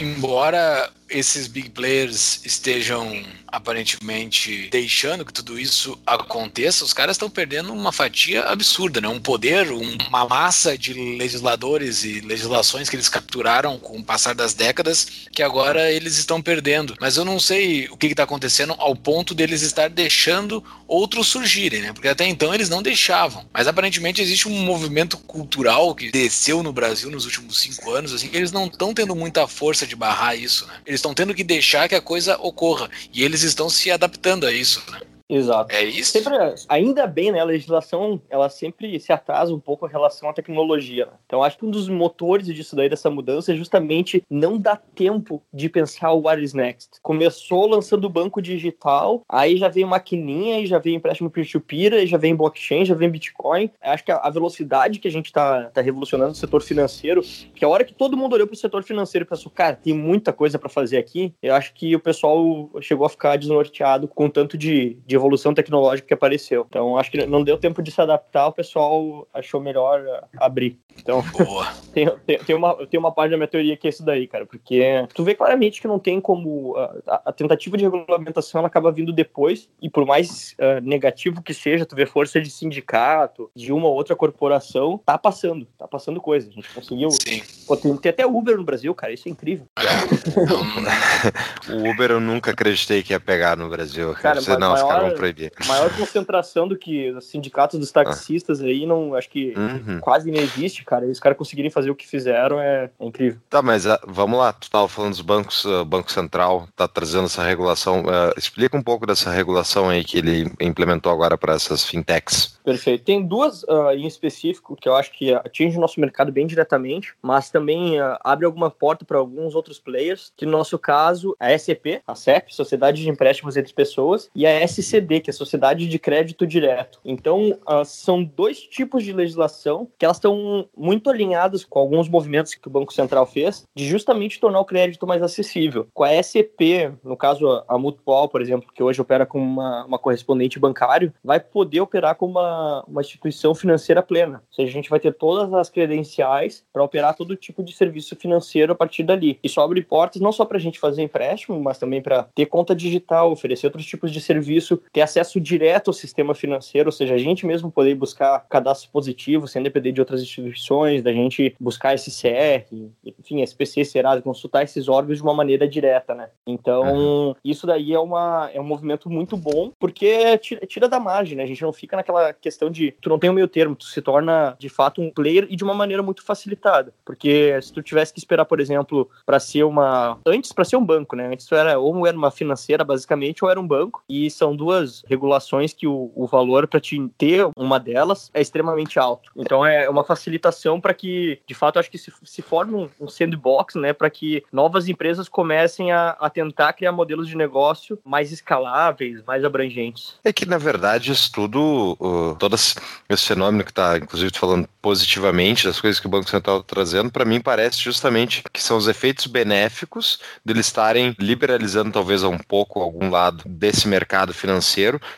Embora esses big players estejam aparentemente deixando que tudo isso aconteça, os caras estão perdendo uma fatia absurda, né? Um poder, uma massa de legisladores e legislações que eles capturaram com o passar das décadas que agora eles estão perdendo. Mas eu não sei o que está acontecendo ao ponto deles estar deixando outros surgirem, né? Porque até então eles não deixavam. Mas aparentemente existe um movimento cultural que desceu no Brasil nos últimos cinco anos, assim, que eles não estão tendo muita força de barrar isso, né? Eles estão tendo que deixar que a coisa ocorra. E eles estão se adaptando a isso, né? Exato. É isso? Sempre, ainda bem, né? A legislação ela sempre se atrasa um pouco em relação à tecnologia. Né? Então, acho que um dos motores disso daí, dessa mudança, é justamente não dar tempo de pensar o what is next. Começou lançando o banco digital, aí já vem maquininha, aí já vem empréstimo peer-to-peer, aí já vem blockchain, já vem Bitcoin. Acho que a velocidade que a gente tá, tá revolucionando o setor financeiro, que a hora que todo mundo olhou pro setor financeiro e pensou, cara, tem muita coisa para fazer aqui, eu acho que o pessoal chegou a ficar desnorteado com tanto de, de evolução tecnológica que apareceu. Então, acho que não deu tempo de se adaptar, o pessoal achou melhor abrir. Então, tem, tem, tem, uma, tem uma parte da minha teoria que é isso daí, cara, porque tu vê claramente que não tem como. A, a tentativa de regulamentação ela acaba vindo depois, e por mais uh, negativo que seja, tu vê força de sindicato, de uma ou outra corporação, tá passando, tá passando coisa. A gente conseguiu. Sim. Pô, tem, tem até Uber no Brasil, cara, isso é incrível. o Uber eu nunca acreditei que ia pegar no Brasil. Cara, Você, não, maior, os caras vão proibir. Maior concentração do que os sindicatos dos taxistas ah. aí, não, acho que uhum. quase não existe cara. E os caras conseguirem fazer o que fizeram é, é incrível. Tá, mas uh, vamos lá. Tu estava falando dos bancos, uh, Banco Central tá trazendo essa regulação. Uh, explica um pouco dessa regulação aí que ele implementou agora para essas fintechs. Perfeito. Tem duas em específico que eu acho que atinge o nosso mercado bem diretamente, mas também abre alguma porta para alguns outros players, que no nosso caso a SCP, a CEP, Sociedade de Empréstimos entre Pessoas, e a SC SCD, que é Sociedade de Crédito Direto. Então, uh, são dois tipos de legislação que elas estão muito alinhadas com alguns movimentos que o Banco Central fez, de justamente tornar o crédito mais acessível. Com a SCP, no caso a Mutual, por exemplo, que hoje opera como uma, uma correspondente bancário, vai poder operar como uma, uma instituição financeira plena. Ou seja, a gente vai ter todas as credenciais para operar todo tipo de serviço financeiro a partir dali. Isso abre portas não só para a gente fazer empréstimo, mas também para ter conta digital, oferecer outros tipos de serviço, ter acesso direto ao sistema financeiro, ou seja, a gente mesmo poder buscar cadastro positivo sem depender de outras instituições, da gente buscar SCR, enfim, SPC, Serasa, consultar esses órgãos de uma maneira direta, né? Então, uhum. isso daí é, uma, é um movimento muito bom, porque tira, tira da margem, né? A gente não fica naquela questão de tu não tem o meio termo, tu se torna de fato um player e de uma maneira muito facilitada. Porque se tu tivesse que esperar, por exemplo, para ser uma. Antes, para ser um banco, né? Antes tu era ou era uma financeira, basicamente, ou era um banco. E são duas regulações que o, o valor para te ter uma delas é extremamente alto. Então é uma facilitação para que, de fato, acho que se, se forme um, um sandbox, né? Para que novas empresas comecem a, a tentar criar modelos de negócio mais escaláveis, mais abrangentes. É que, na verdade, isso tudo, uh, todo esse fenômeno que está, inclusive, falando positivamente das coisas que o Banco Central está trazendo, para mim parece justamente que são os efeitos benéficos deles estarem liberalizando talvez um pouco algum lado desse mercado financeiro,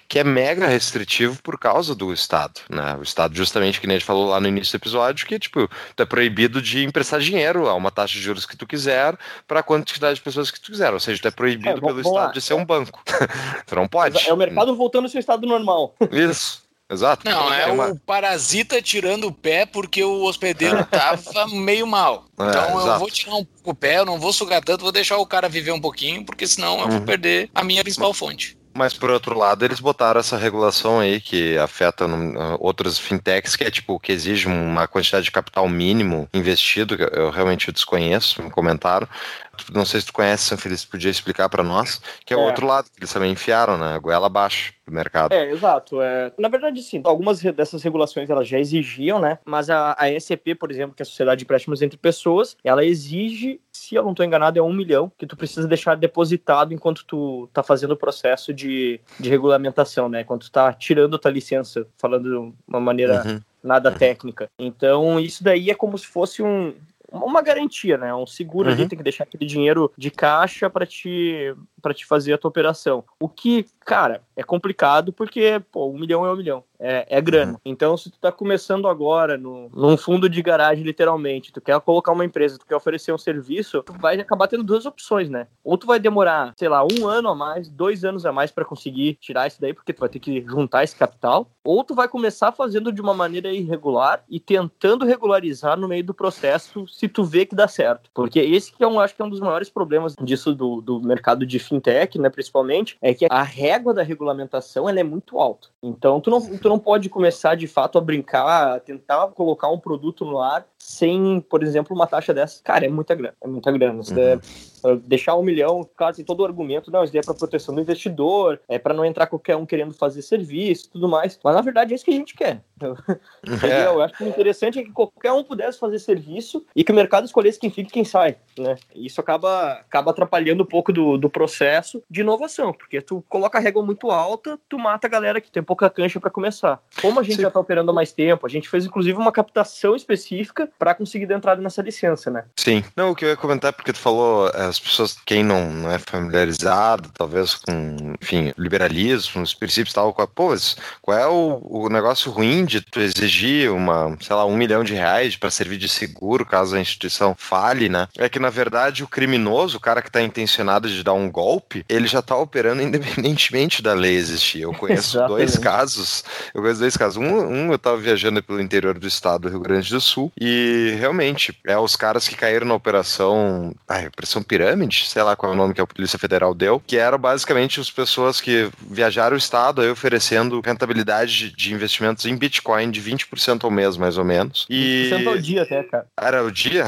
que é mega restritivo por causa do Estado. Né? O Estado, justamente, que nem a gente falou lá no início do episódio, que tipo, tu é proibido de emprestar dinheiro a uma taxa de juros que tu quiser para a quantidade de pessoas que tu quiser. Ou seja, tu é proibido é, pelo Estado lá. de ser um banco. tu não pode. É o mercado voltando ao seu estado normal. Isso. Exato. Não, é uma... o parasita tirando o pé porque o hospedeiro tava meio mal. É, então eu vou tirar um pouco o pé, eu não vou sugar tanto, vou deixar o cara viver um pouquinho, porque senão eu vou uhum. perder a minha principal fonte. Mas por outro lado, eles botaram essa regulação aí que afeta no, uh, outras fintechs, que é tipo, que exige uma quantidade de capital mínimo investido, que eu realmente desconheço, me comentaram. Não sei se tu conhece, São Feliz, podia explicar para nós, que é o é. outro lado, que eles também enfiaram, né? Goela abaixo do mercado. É, exato. É, na verdade, sim, algumas dessas regulações elas já exigiam, né? Mas a, a SCP, por exemplo, que é a Sociedade de Empréstimos entre Pessoas, ela exige, se eu não estou enganado, é um milhão que tu precisa deixar depositado enquanto tu tá fazendo o processo de, de regulamentação, né? Enquanto tu tá tirando a tua licença, falando de uma maneira uhum. nada uhum. técnica. Então, isso daí é como se fosse um, uma garantia, né? Um seguro uhum. ali, tem que deixar aquele dinheiro de caixa para te para te fazer a tua operação. O que, cara, é complicado porque, pô, um milhão é um milhão. É, é grana. Uhum. Então, se tu tá começando agora no, num fundo de garagem, literalmente, tu quer colocar uma empresa, tu quer oferecer um serviço, tu vai acabar tendo duas opções, né? Ou tu vai demorar, sei lá, um ano a mais, dois anos a mais para conseguir tirar isso daí, porque tu vai ter que juntar esse capital. Ou tu vai começar fazendo de uma maneira irregular e tentando regularizar no meio do processo se tu vê que dá certo. Porque esse que é um, acho que é um dos maiores problemas disso do, do mercado de fintech, né, principalmente, é que a régua da regulamentação ela é muito alta. Então, tu não, tu não pode começar de fato a brincar, a tentar colocar um produto no ar sem, por exemplo, uma taxa dessa. Cara, é muita grana, é muita grana. Uhum. É, deixar um milhão, tem todo o argumento, não, isso é para proteção do investidor, é para não entrar qualquer um querendo fazer serviço tudo mais. Mas na verdade é isso que a gente quer. É. Eu acho que o interessante é que qualquer um pudesse fazer serviço e que o mercado escolhesse quem fica e quem sai. Né? Isso acaba, acaba atrapalhando um pouco do, do processo de inovação, porque tu coloca a régua muito alta, tu mata a galera que tem pouca cancha para começar. Como a gente Sim. já está operando há mais tempo, a gente fez inclusive uma captação específica para conseguir dar entrada nessa licença, né? Sim. Não, o que eu ia comentar, porque tu falou, é, as pessoas, quem não, não é familiarizado, talvez com, enfim, liberalismo, os princípios e tal, qual, pô, qual é o, o negócio ruim de tu exigir uma, sei lá, um milhão de reais para servir de seguro caso a instituição fale, né? É que, na verdade, o criminoso, o cara que está intencionado de dar um golpe, ele já está operando independentemente da lei existir. Eu conheço dois casos, eu conheço dois casos. Um, um eu estava viajando pelo interior do estado do Rio Grande do Sul e, realmente, é os caras que caíram na operação, a operação pirâmide, sei lá qual é o nome que a Polícia Federal deu, que eram basicamente as pessoas que viajaram o estado aí oferecendo rentabilidade de investimentos em Bitcoin de 20% ao mês, mais ou menos. E... 20% ao dia até, cara. Era o dia?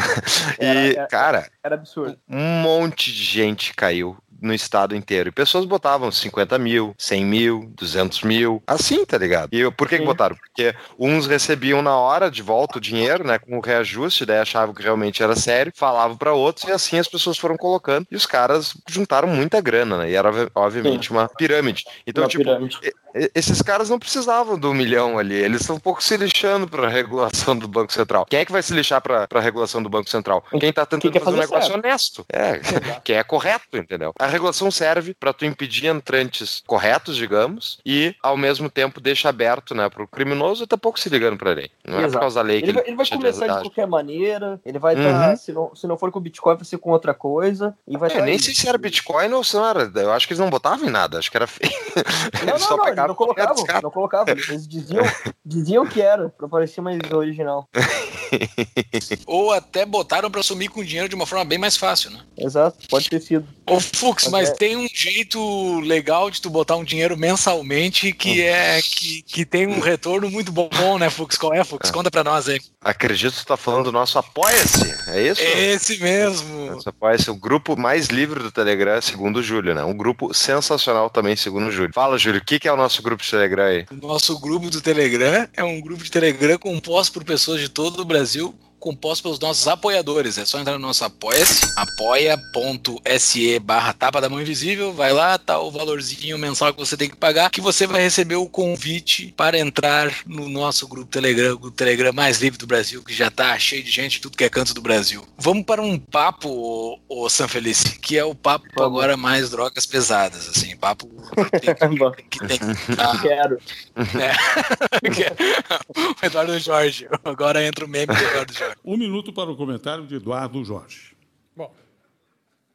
Era, e, era, cara, era absurdo. Um monte de gente caiu no estado inteiro. E pessoas botavam 50 mil, 100 mil, 200 mil, assim, tá ligado? E por que, que botaram? Porque uns recebiam na hora de volta o dinheiro, né, com o reajuste, daí achavam que realmente era sério, falavam para outros e assim as pessoas foram colocando e os caras juntaram muita grana, né? E era obviamente Sim. uma pirâmide. Então, uma tipo, pirâmide esses caras não precisavam do milhão ali, eles estão um pouco se lixando para a regulação do Banco Central. Quem é que vai se lixar para a regulação do Banco Central? Quem está tentando Quem fazer, fazer um negócio certo. honesto, é, que é correto, entendeu? A regulação serve para tu impedir entrantes corretos, digamos, e ao mesmo tempo deixa aberto, né, para o criminoso e tá pouco se ligando para lei. Não Exato. é por causa da lei ele que ele, ele vai começar de, de, qualquer maneira, ele vai estar, tá, uhum. se, não, se não for com Bitcoin, vai ser com outra coisa e vai é, nem sei se era Bitcoin ou se não era, eu acho que eles não botavam em nada, acho que era feio. Não, não, não, não colocavam, não colocavam. Eles diziam, diziam que era, pra parecer mais original. Ou até botaram pra sumir com dinheiro de uma forma bem mais fácil, né? Exato, pode ter sido. Ô Fux, mas é... tem um jeito legal de tu botar um dinheiro mensalmente que é que, que tem um retorno muito bom, né, Fux? Qual é, Fux? Conta pra nós aí. Acredito que tu tá falando do nosso Apoia-se, é isso? Esse mesmo. Nosso Apoia-se, o grupo mais livre do Telegram, segundo o Júlio, né? Um grupo sensacional também, segundo o Júlio. Fala, Júlio, o que, que é o nosso grupo de Telegram aí? O nosso grupo do Telegram é um grupo de Telegram composto por pessoas de todo o Brasil composto pelos nossos apoiadores. É só entrar no nosso apoia-se, apoia.se barra tapa da mão invisível, vai lá, tá o valorzinho mensal que você tem que pagar, que você vai receber o convite para entrar no nosso grupo Telegram, o Telegram mais livre do Brasil, que já tá cheio de gente, tudo que é canto do Brasil. Vamos para um papo, o, o San Felice, que é o papo agora mais drogas pesadas, assim, papo que tem que, tem, ah, Quero. É. o Eduardo Jorge, agora entra o meme do Eduardo Jorge. Um minuto para o comentário de Eduardo Jorge. Bom,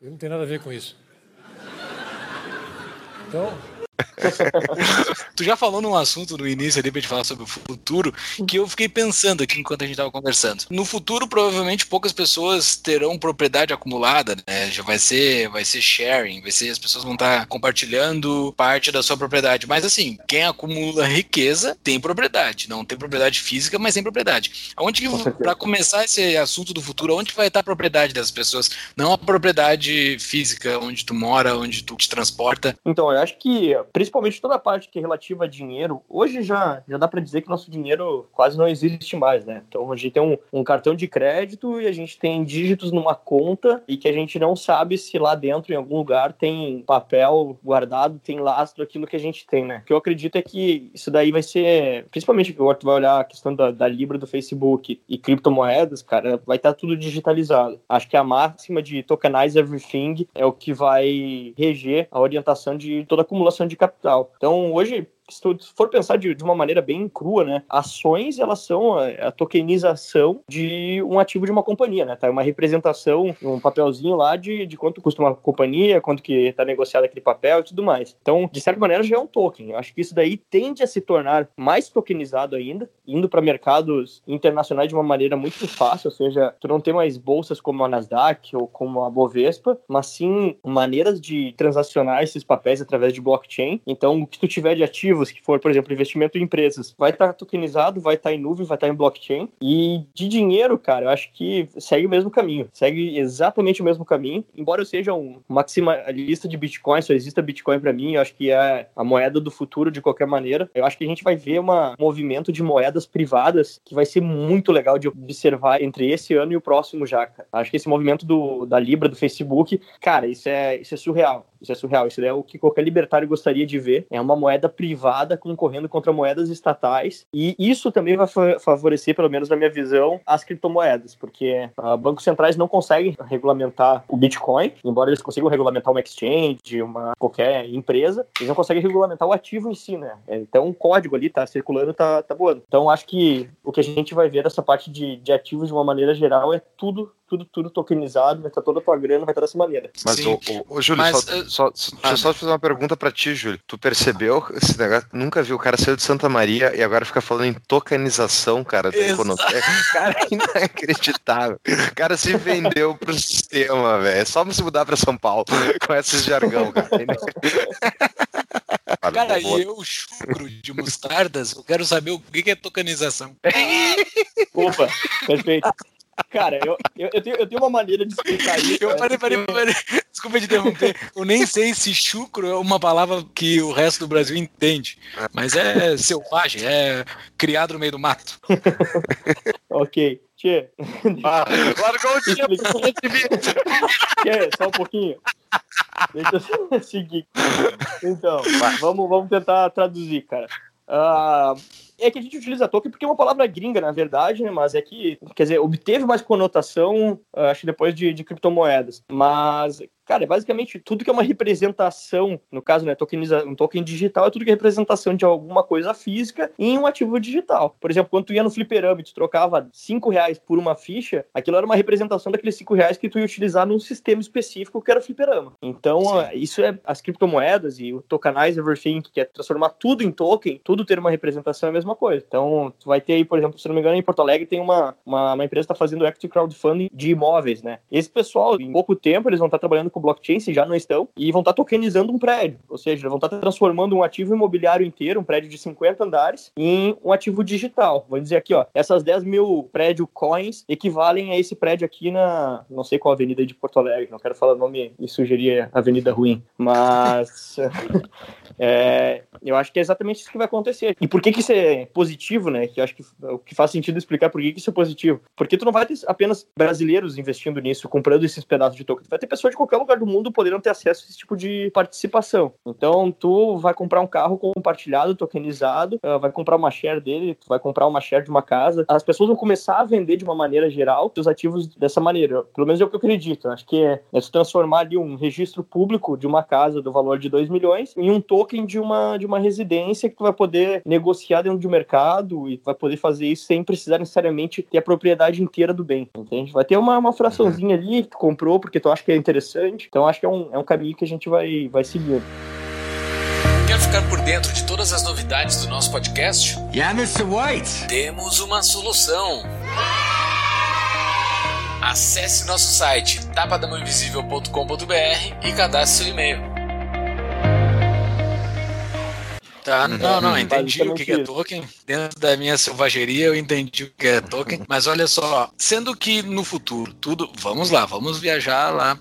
eu não tenho nada a ver com isso. Então, tu já falou num assunto no início ali pra gente falar sobre o futuro, que eu fiquei pensando aqui enquanto a gente tava conversando. No futuro, provavelmente, poucas pessoas terão propriedade acumulada, né? Já vai ser, vai ser sharing, vai ser, as pessoas vão estar tá compartilhando parte da sua propriedade. Mas assim, quem acumula riqueza tem propriedade. Não tem propriedade física, mas tem propriedade. Aonde que, pra começar esse assunto do futuro, onde vai estar a propriedade das pessoas? Não a propriedade física, onde tu mora, onde tu te transporta. Então, eu acho que principalmente toda a parte que é relativa a dinheiro, hoje já, já dá para dizer que nosso dinheiro quase não existe mais, né? Então a gente tem um, um, cartão de crédito e a gente tem dígitos numa conta e que a gente não sabe se lá dentro, em algum lugar, tem papel guardado, tem lastro aquilo que a gente tem, né? O que eu acredito é que isso daí vai ser, principalmente agora tu vai olhar a questão da, da Libra do Facebook e criptomoedas, cara, vai estar tá tudo digitalizado. Acho que a máxima de tokenize everything é o que vai reger a orientação de toda acumulação de capital. Então, hoje, se tu for pensar de, de uma maneira bem crua, né? Ações, elas são a, a, tokenização de um ativo de uma companhia, né? Tá uma representação, um papelzinho lá de, de quanto custa uma companhia, quanto que está negociado aquele papel e tudo mais. Então, de certa maneira, já é um token. Eu acho que isso daí tende a se tornar mais tokenizado ainda, indo para mercados internacionais de uma maneira muito fácil, ou seja, tu não tem mais bolsas como a Nasdaq ou como a Bovespa, mas sim maneiras de transacionar esses papéis através de blockchain. Então, o que tu tiver de ativo ativos, que for, por exemplo, investimento em empresas, vai estar tá tokenizado, vai estar tá em nuvem, vai estar tá em blockchain. E de dinheiro, cara, eu acho que segue o mesmo caminho. Segue exatamente o mesmo caminho. Embora eu seja um maximalista de Bitcoin, só exista Bitcoin para mim, eu acho que é a moeda do futuro de qualquer maneira. Eu acho que a gente vai ver um movimento de moedas privadas que vai ser muito legal de observar entre esse ano e o próximo já, cara. Acho que esse movimento do, da Libra, do Facebook, cara, isso é, isso é surreal. Isso é surreal. Isso é o que qualquer libertário gostaria de ver. É uma moeda privada concorrendo contra moedas estatais. E isso também vai favorecer, pelo menos na minha visão, as criptomoedas, porque uh, bancos centrais não conseguem regulamentar o Bitcoin, embora eles consigam regulamentar uma exchange, uma qualquer empresa, eles não conseguem regulamentar o ativo em si, né? Então um código ali tá circulando, tá, tá voando. Então acho que o que a gente vai ver dessa parte de, de ativos de uma maneira geral é tudo tudo, tudo tokenizado, vai estar toda a tua grana, vai estar dessa maneira. Mas, Sim. o, o, Júlio, Mas, só, uh, só, só, ah, deixa eu só fazer uma pergunta pra ti, Júlio. Tu percebeu esse negócio? Nunca viu o cara saiu de Santa Maria e agora fica falando em tokenização, cara, da economia. Cara, inacreditável. O cara se vendeu pro sistema, velho. É só se mudar pra São Paulo com esses jargão, cara. Cara, e eu, chucro de mostardas, eu quero saber o que é tokenização. Opa, perfeito. Cara, eu, eu, eu, tenho, eu tenho uma maneira de explicar isso. Eu, parei, parei, parei. Desculpa te interromper. Eu nem sei se chucro é uma palavra que o resto do Brasil entende. Mas é selvagem, é criado no meio do mato. ok. Tchê. Ah, largou o. Tchê, só um pouquinho. Deixa eu seguir. Então, vamos, vamos tentar traduzir, cara. Uh, é que a gente utiliza token porque é uma palavra gringa, na verdade, né? Mas é que, quer dizer, obteve mais conotação, acho, depois de, de criptomoedas. Mas, Cara, é basicamente tudo que é uma representação, no caso, né, tokeniza, um token digital é tudo que é representação de alguma coisa física em um ativo digital. Por exemplo, quando tu ia no fliperama e tu trocava 5 reais por uma ficha, aquilo era uma representação daqueles 5 reais que tu ia utilizar num sistema específico que era o fliperama. Então, Sim. isso é as criptomoedas e o tokenize everything, que é transformar tudo em token, tudo ter uma representação é a mesma coisa. Então, tu vai ter aí, por exemplo, se não me engano, em Porto Alegre tem uma, uma, uma empresa que está fazendo equity crowdfunding de imóveis, né? Esse pessoal, em pouco tempo, eles vão estar trabalhando com blockchain, se já não estão, e vão estar tokenizando um prédio. Ou seja, vão estar transformando um ativo imobiliário inteiro, um prédio de 50 andares, em um ativo digital. Vou dizer aqui, ó, essas 10 mil prédio coins equivalem a esse prédio aqui na, não sei qual avenida de Porto Alegre, não quero falar o nome e sugerir avenida ruim, mas é, eu acho que é exatamente isso que vai acontecer. E por que que isso é positivo, né? Que acho que o que faz sentido explicar por que isso é positivo. Porque tu não vai ter apenas brasileiros investindo nisso, comprando esses pedaços de token. Tu vai ter pessoas de qualquer lugar do mundo podendo ter acesso a esse tipo de participação. Então, tu vai comprar um carro compartilhado, tokenizado, uh, vai comprar uma share dele, tu vai comprar uma share de uma casa. As pessoas vão começar a vender de uma maneira geral seus ativos dessa maneira. Pelo menos é o que eu acredito. Acho que é, é se transformar ali um registro público de uma casa do valor de 2 milhões em um token de uma, de uma residência que tu vai poder negociar dentro de mercado e vai poder fazer isso sem precisar necessariamente ter a propriedade inteira do bem, entende? Vai ter uma, uma fraçãozinha ali que tu comprou porque tu acha que é interessante. Então acho que é um, é um caminho que a gente vai, vai seguir. Quer ficar por dentro de todas as novidades do nosso podcast? Yeah, Mr. White! Temos uma solução. Acesse nosso site tapadamãoinvisível.com.br e cadastre seu e-mail. Tá, uhum. não, não, entendi o que é token. Dentro da minha selvageria eu entendi o que é token. Mas olha só, sendo que no futuro tudo. Vamos lá, vamos viajar lá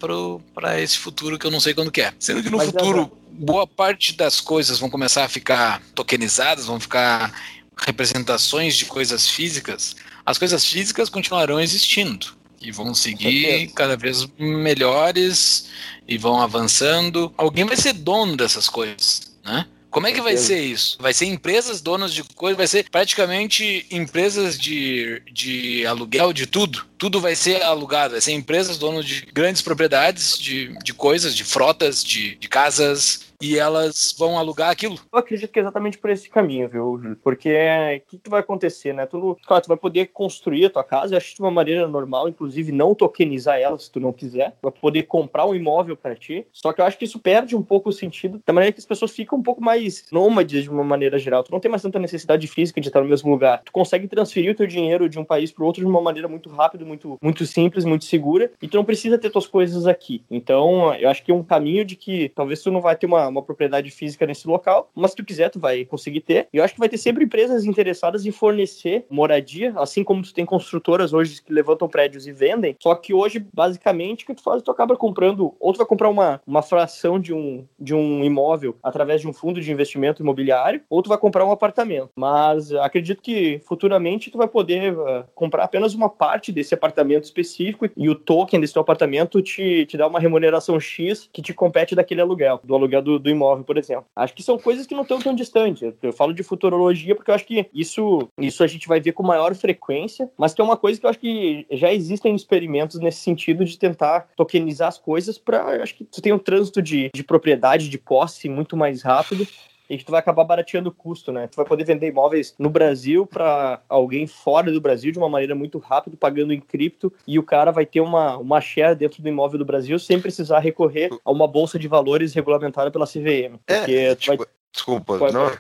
para esse futuro que eu não sei quando que é. Sendo que no mas futuro boa parte das coisas vão começar a ficar tokenizadas, vão ficar representações de coisas físicas, as coisas físicas continuarão existindo e vão seguir cada vez melhores e vão avançando. Alguém vai ser dono dessas coisas, né? Como é que vai ser isso? Vai ser empresas donas de coisas, vai ser praticamente empresas de, de aluguel de tudo. Tudo vai ser alugado, vai ser empresas donas de grandes propriedades de, de coisas, de frotas, de, de casas, e elas vão alugar aquilo. Eu acredito que é exatamente por esse caminho, viu, Porque o que, que, vai acontecer, né? Tu, claro, tu vai poder construir a tua casa, acho de uma maneira normal, inclusive não tokenizar ela se tu não quiser. Vai poder comprar um imóvel para ti. Só que eu acho que isso perde um pouco o sentido, da maneira que as pessoas ficam um pouco mais nômades de uma maneira geral. Tu não tem mais tanta necessidade física de estar no mesmo lugar. Tu consegue transferir o teu dinheiro de um país para outro de uma maneira muito rápida, muito, muito simples, muito segura, e tu não precisa ter tuas coisas aqui. Então, eu acho que é um caminho de que talvez tu não vai ter uma uma propriedade física nesse local, mas se tu quiser, tu vai conseguir ter. E eu acho que vai ter sempre empresas interessadas em fornecer moradia, assim como tu tem construtoras hoje que levantam prédios e vendem. Só que hoje, basicamente, o que tu faz, tu acaba comprando, ou tu vai comprar uma, uma fração de um, de um imóvel através de um fundo de investimento imobiliário, ou tu vai comprar um apartamento. Mas acredito que futuramente tu vai poder uh, comprar apenas uma parte desse apartamento específico e o token desse teu apartamento te, te dá uma remuneração X que te compete daquele aluguel, do aluguel do, do imóvel, por exemplo. Acho que são coisas que não estão tão distantes. Eu falo de futurologia porque eu acho que isso, isso a gente vai ver com maior frequência, mas que é uma coisa que eu acho que já existem experimentos nesse sentido de tentar tokenizar as coisas para, acho que tu tem um trânsito de, de propriedade, de posse muito mais rápido e que tu vai acabar barateando o custo, né? Tu vai poder vender imóveis no Brasil para alguém fora do Brasil de uma maneira muito rápida, pagando em cripto, e o cara vai ter uma, uma share dentro do imóvel do Brasil sem precisar recorrer a uma bolsa de valores regulamentada pela CVM. É, tipo, vai... Desculpa, Pode não,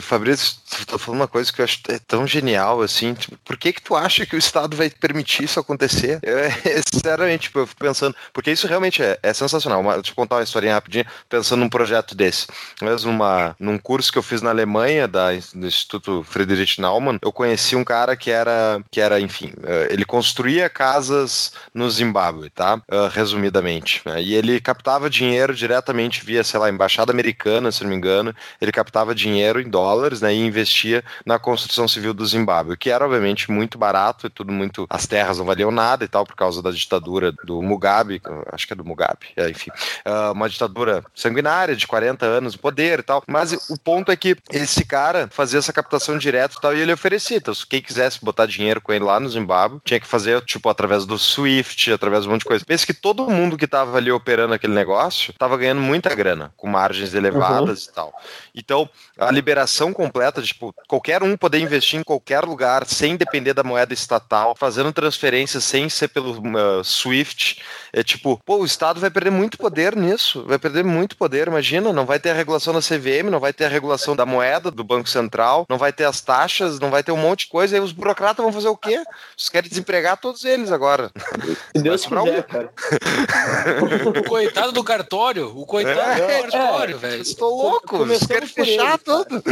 Fabrício, tu tá falando uma coisa que eu acho é tão genial, assim, tipo, por que que tu acha que o Estado vai permitir isso acontecer? Eu, é, sinceramente, tipo, eu fico pensando, porque isso realmente é, é sensacional, uma, deixa eu contar uma historinha rapidinho, pensando num projeto desse, mesmo numa, num curso que eu fiz na Alemanha, da, do Instituto Friedrich Naumann, eu conheci um cara que era, que era enfim, uh, ele construía casas no Zimbábue, tá? Uh, resumidamente, né? e ele captava dinheiro diretamente via, sei lá, embaixada americana, se não me engano, ele captava dinheiro em dólares né, e investia na construção civil do Zimbábue, que era obviamente muito barato e tudo muito. As terras não valiam nada e tal, por causa da ditadura do Mugabe, acho que é do Mugabe, é, enfim. Uh, uma ditadura sanguinária de 40 anos de poder e tal. Mas o ponto é que esse cara fazia essa captação direto e tal, e ele oferecia. Então, quem quisesse botar dinheiro com ele lá no Zimbábue, tinha que fazer, tipo, através do Swift, através de um monte de coisa. Pensa que todo mundo que tava ali operando aquele negócio tava ganhando muita grana, com margens elevadas uhum. e tal. Então, a liberação completa, tipo, qualquer um poder investir em qualquer lugar sem depender da moeda estatal, fazendo transferências sem ser pelo uh, SWIFT, é tipo, pô, o Estado vai perder muito poder nisso, vai perder muito poder, imagina, não vai ter a regulação da CVM, não vai ter a regulação da moeda do Banco Central, não vai ter as taxas, não vai ter um monte de coisa, e os burocratas vão fazer o quê? Vocês querem desempregar todos eles agora. Se Deus quiser, cara. o coitado do cartório, o coitado é, do cartório, é, velho. Estou louco, vocês querem fechar tudo.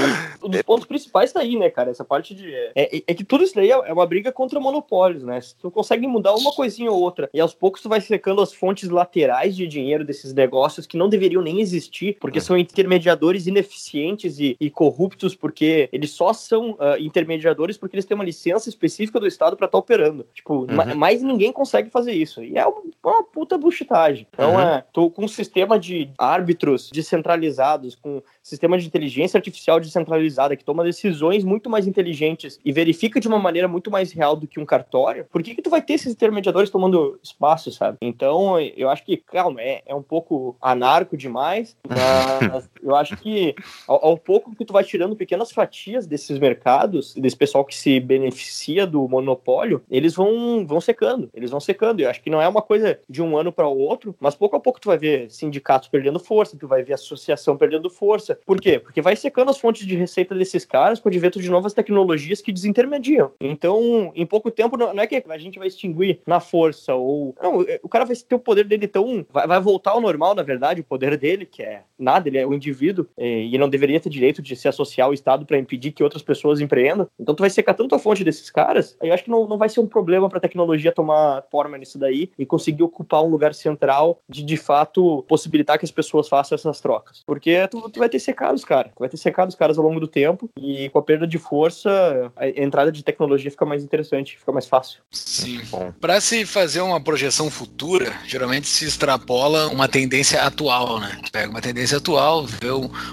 Um dos pontos principais tá aí, né, cara, essa parte de... É, é, é que tudo isso daí é uma briga contra monopólios, né? Se tu consegue mudar uma coisinha ou outra, e aos poucos tu vai secando as fontes laterais de dinheiro desses negócios que não deveriam nem existir, porque são intermediadores ineficientes e, e corruptos, porque eles só são uh, intermediadores porque eles têm uma licença específica do Estado para estar tá operando. Tipo, uhum. mais ninguém consegue fazer isso. E é uma puta buchitagem. Então, uhum. é, tô com um sistema de árbitros descentralizados, com sistema de inteligência artificial descentralizada que toma decisões muito mais inteligentes e verifica de uma maneira muito mais real do que um cartório, por que, que tu vai ter esses intermediadores tomando espaço, sabe? Então, eu acho que, calma, é, é um pouco anarco demais, mas eu acho que ao, ao, pouco que tu vai tirando pequenas fatias desses mercados, desse pessoal que se beneficia do monopólio, eles vão, vão secando, eles vão secando. Eu acho que não é uma coisa de um ano para o outro, mas pouco a pouco tu vai ver sindicatos perdendo força, tu vai ver associação perdendo força, por quê? Porque vai secando as fontes de receita desses caras com o advento de novas tecnologias que desintermediam. Então, em pouco tempo, não é que a gente vai extinguir na força ou. Não, o cara vai ter o poder dele tão. Vai, voltar ao normal, na verdade, o poder dele, que é nada, ele é o indivíduo e não deveria ter direito de se associar ao Estado para impedir que outras pessoas empreendam. Então, tu vai secar tanto a fonte desses caras, eu acho que não, não vai ser um problema para a tecnologia tomar forma nisso daí e conseguir ocupar um lugar central de, de fato, possibilitar que as pessoas façam essas trocas. Porque tu, tu vai ter secado os caras. Vai ter secado os caras ao longo do tempo e com a perda de força, a entrada de tecnologia fica mais interessante, fica mais fácil. Sim. Para se fazer uma projeção futura, geralmente se extrapola uma tendência atual, né? pega uma tendência atual, vê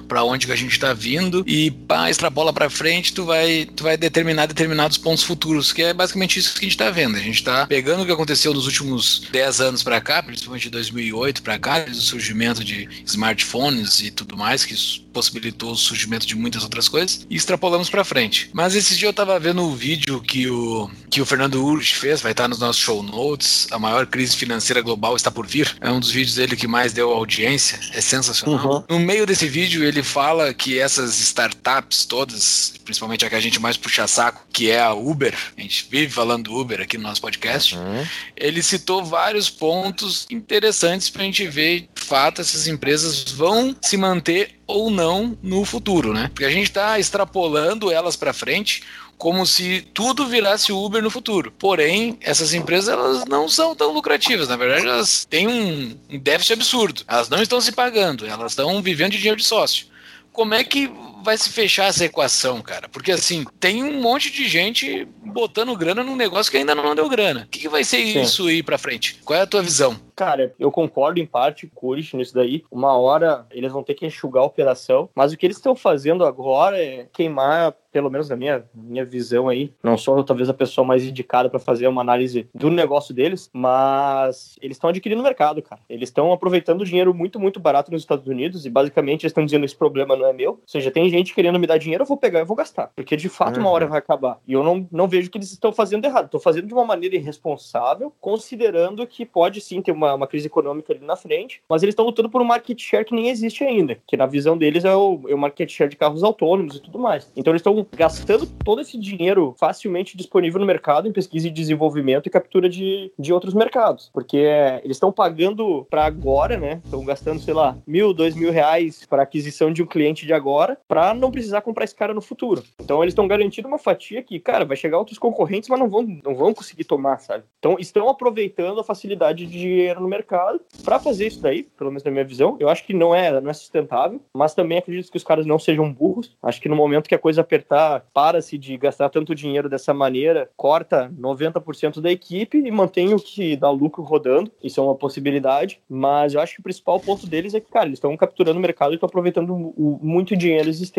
para onde que a gente está vindo e pá, extrapola para frente, tu vai, tu vai determinar determinados pontos futuros, que é basicamente isso que a gente está vendo. A gente está pegando o que aconteceu nos últimos 10 anos para cá, principalmente de 2008 para cá, desde o surgimento de smartphones e tudo mais, que isso possibilitou o surgimento de muitas outras coisas, e extrapolamos para frente. Mas esse dia eu tava vendo o vídeo que o, que o Fernando Urch fez, vai estar nos nossos show notes, a maior crise financeira global está por vir. É um dos vídeos dele que mais deu audiência, é sensacional. Uhum. No meio desse vídeo ele fala que essas startups todas, principalmente a que a gente mais puxa saco, que é a Uber, a gente vive falando Uber aqui no nosso podcast, uhum. ele citou vários pontos interessantes para a gente ver, de fato, essas empresas vão se manter ou não no futuro, né? Porque a gente está extrapolando elas para frente como se tudo virasse Uber no futuro. Porém, essas empresas elas não são tão lucrativas. Na verdade, elas têm um, déficit absurdo. Elas não estão se pagando, elas estão vivendo de dinheiro de sócio. Como é que vai se fechar essa equação, cara? Porque assim, tem um monte de gente botando grana num negócio que ainda não deu grana. O que, que vai ser Sim. isso aí pra frente? Qual é a tua visão? Cara, eu concordo em parte com o Kurish nisso daí. Uma hora eles vão ter que enxugar a operação, mas o que eles estão fazendo agora é queimar pelo menos na minha, minha visão aí, não sou talvez a pessoa mais indicada para fazer uma análise do negócio deles, mas eles estão adquirindo mercado, cara. Eles estão aproveitando dinheiro muito, muito barato nos Estados Unidos e basicamente eles estão dizendo esse problema não é meu. Ou seja, tem gente querendo me dar dinheiro, eu vou pegar e vou gastar. Porque de fato uhum. uma hora vai acabar. E eu não, não vejo que eles estão fazendo errado. Estão fazendo de uma maneira irresponsável, considerando que pode sim ter uma, uma crise econômica ali na frente, mas eles estão lutando por um market share que nem existe ainda. Que na visão deles é o, é o market share de carros autônomos e tudo mais. Então eles estão gastando todo esse dinheiro facilmente disponível no mercado em pesquisa e desenvolvimento e captura de, de outros mercados. Porque eles estão pagando para agora, né? Estão gastando, sei lá, mil, dois mil reais para aquisição de um cliente de agora, para não precisar comprar esse cara no futuro. Então eles estão garantindo uma fatia que, cara, vai chegar outros concorrentes, mas não vão, não vão conseguir tomar, sabe? Então estão aproveitando a facilidade de dinheiro no mercado para fazer isso daí, pelo menos na minha visão. Eu acho que não é, não é sustentável, mas também acredito que os caras não sejam burros. Acho que no momento que a coisa apertar, para-se de gastar tanto dinheiro dessa maneira, corta 90% da equipe e mantém o que dá lucro rodando. Isso é uma possibilidade, mas eu acho que o principal ponto deles é que, cara, eles estão capturando o mercado e estão aproveitando o, muito dinheiro existente.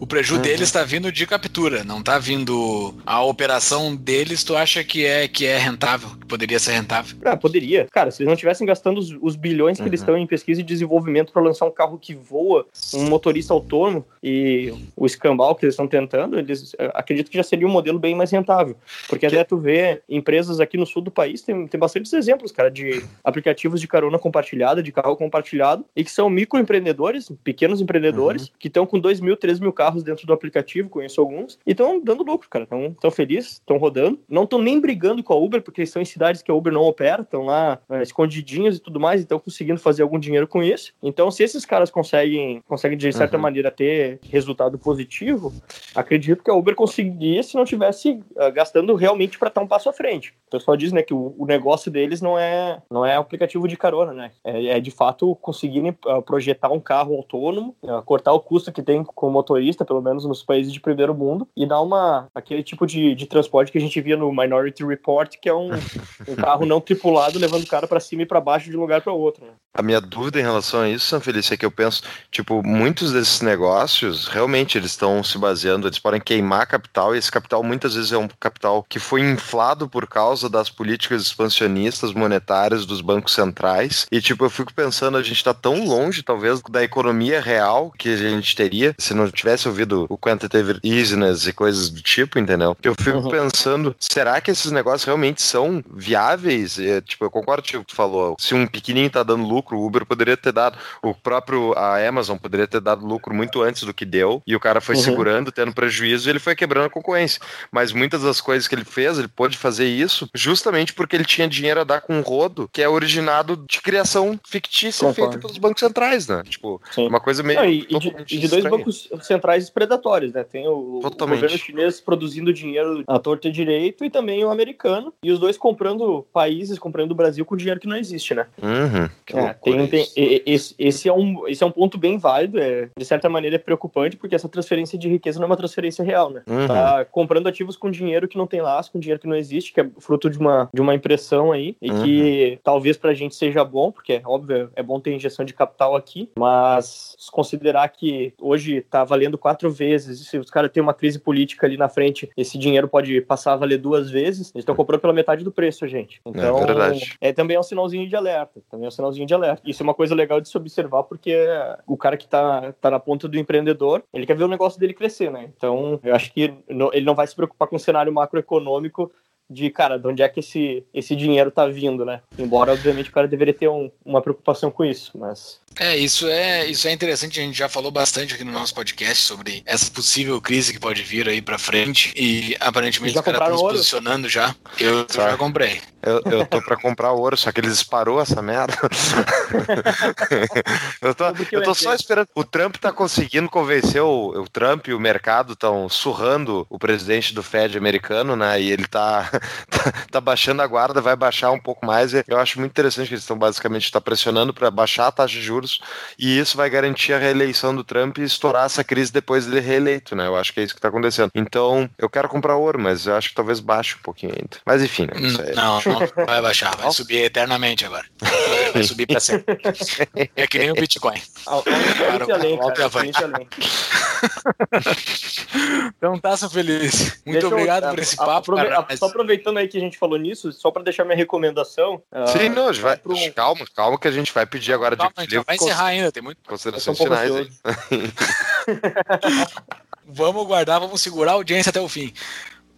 O prejuízo uhum. deles está vindo de captura, não está vindo a operação deles. Tu acha que é que é rentável, que poderia ser rentável? Ah, poderia. Cara, se eles não tivessem gastando os, os bilhões que uhum. eles estão em pesquisa e desenvolvimento para lançar um carro que voa, um motorista autônomo e o escambau que eles estão tentando, eles acredito que já seria um modelo bem mais rentável. Porque até tu vê empresas aqui no sul do país, tem, tem bastantes exemplos, cara, de aplicativos de carona compartilhada, de carro compartilhado, e que são microempreendedores, pequenos empreendedores, uhum. que estão com 2 mil, 3 mil carros dentro do aplicativo, conheço alguns, e estão dando lucro, cara. Estão felizes, estão rodando. Não estão nem brigando com a Uber, porque estão em cidades que a Uber não opera, estão lá é, escondidinhos e tudo mais, e estão conseguindo fazer algum dinheiro com isso. Então, se esses caras conseguem, conseguem de certa uhum. maneira, ter resultado positivo, acredito que a Uber conseguiria se não tivesse uh, gastando realmente para estar um passo à frente. O pessoal diz, né, que o, o, negócio deles não é, não é aplicativo de carona, né? É, é de fato conseguirem uh, projetar um carro autônomo, uh, cortar o custo que tem com o motorista, pelo menos nos países de primeiro mundo, e dar uma aquele tipo de, de transporte que a gente via no Minority Report, que é um, um carro não tripulado levando o cara para cima e para baixo de um lugar para outro. Né? A minha dúvida em relação a isso, São Felício, é que eu penso, tipo, muitos desses negócios realmente eles estão se baseando, eles podem queimar capital e esse capital muitas vezes é um capital que foi inflado por causa das políticas expansionistas monetárias dos bancos centrais. E tipo, eu fico pensando, a gente está tão longe, talvez, da economia real que a gente teria se não tivesse ouvido o quantitative easiness e coisas do tipo, entendeu? Eu fico uhum. pensando, será que esses negócios realmente são viáveis? E, tipo, eu concordo com o que tu falou. Se um pequenininho tá dando lucro, o Uber poderia ter dado, o próprio a Amazon poderia ter dado lucro muito antes do que deu, e o cara foi uhum. segurando, tendo prejuízo, e ele foi quebrando a concorrência. Mas muitas das coisas que ele fez, ele pôde fazer isso justamente porque ele tinha dinheiro a dar com um rodo que é originado de criação fictícia Concordo. feita pelos bancos centrais, né? Tipo, Sim. uma coisa meio. Não, e, de, de, dois bancos centrais predatórios, né? Tem o, o, governo chinês produzindo dinheiro à torta e direito e também o americano, e os dois comprando países, comprando o Brasil com dinheiro que não existe, né? Uhum, é, tem, tem, esse, esse, é um, esse é um ponto bem válido, é, de certa maneira é preocupante, porque essa transferência de riqueza não é uma transferência real, né? Uhum. Tá comprando ativos com dinheiro que não tem laço, com dinheiro que não existe, que é fruto de uma, de uma impressão aí, e uhum. que talvez pra gente seja bom, porque, óbvio, é bom ter injeção de capital aqui, mas considerar que hoje tá valendo quatro vezes, se os caras têm uma crise política ali na frente, esse dinheiro pode passar a valer duas vezes, eles estão comprando pela metade do preço, gente. É então, é, verdade. é também é um sinalzinho de alerta, também é um sinalzinho de alerta. Isso é uma coisa legal de se observar, porque o cara que tá, tá na ponta do empreendedor, ele quer ver o negócio dele crescer, né? Então, eu acho que ele não vai se preocupar com o cenário macroeconômico de, cara, de onde é que esse, esse dinheiro tá vindo, né? Embora, obviamente, o cara deveria ter um, uma preocupação com isso, mas... É, isso é, isso é interessante, a gente já falou bastante aqui no nosso podcast sobre essa possível crise que pode vir aí pra frente, e aparentemente os caras estão se posicionando já. Eu, eu já comprei. Eu, eu tô pra comprar ouro, só que eles disparou essa merda. eu tô, eu tô só esperando. O Trump tá conseguindo convencer o, o Trump e o mercado estão surrando o presidente do Fed americano, né? E ele tá, tá, tá, baixando a guarda, vai baixar um pouco mais. Eu acho muito interessante que eles estão basicamente tá pressionando para baixar a taxa de juros e isso vai garantir a reeleição do Trump e estourar essa crise depois dele reeleito, né? Eu acho que é isso que tá acontecendo. Então, eu quero comprar ouro, mas eu acho que talvez baixe um pouquinho ainda. Mas enfim, né? Não, não vai baixar, vai subir eternamente agora. vai subir pra sempre. É que nem o Bitcoin. Cara, além, cara. Então tá, seu feliz. Muito Deixa obrigado eu, por esse papo. Aprove cara, mas... Só aproveitando aí que a gente falou nisso, só para deixar minha recomendação. Sim, uh, não, vai, pro... calma, calma que a gente vai pedir agora calma, de livro. Vai encerrar ainda, tem muito. Considerações um finais aí. vamos guardar, vamos segurar a audiência até o fim.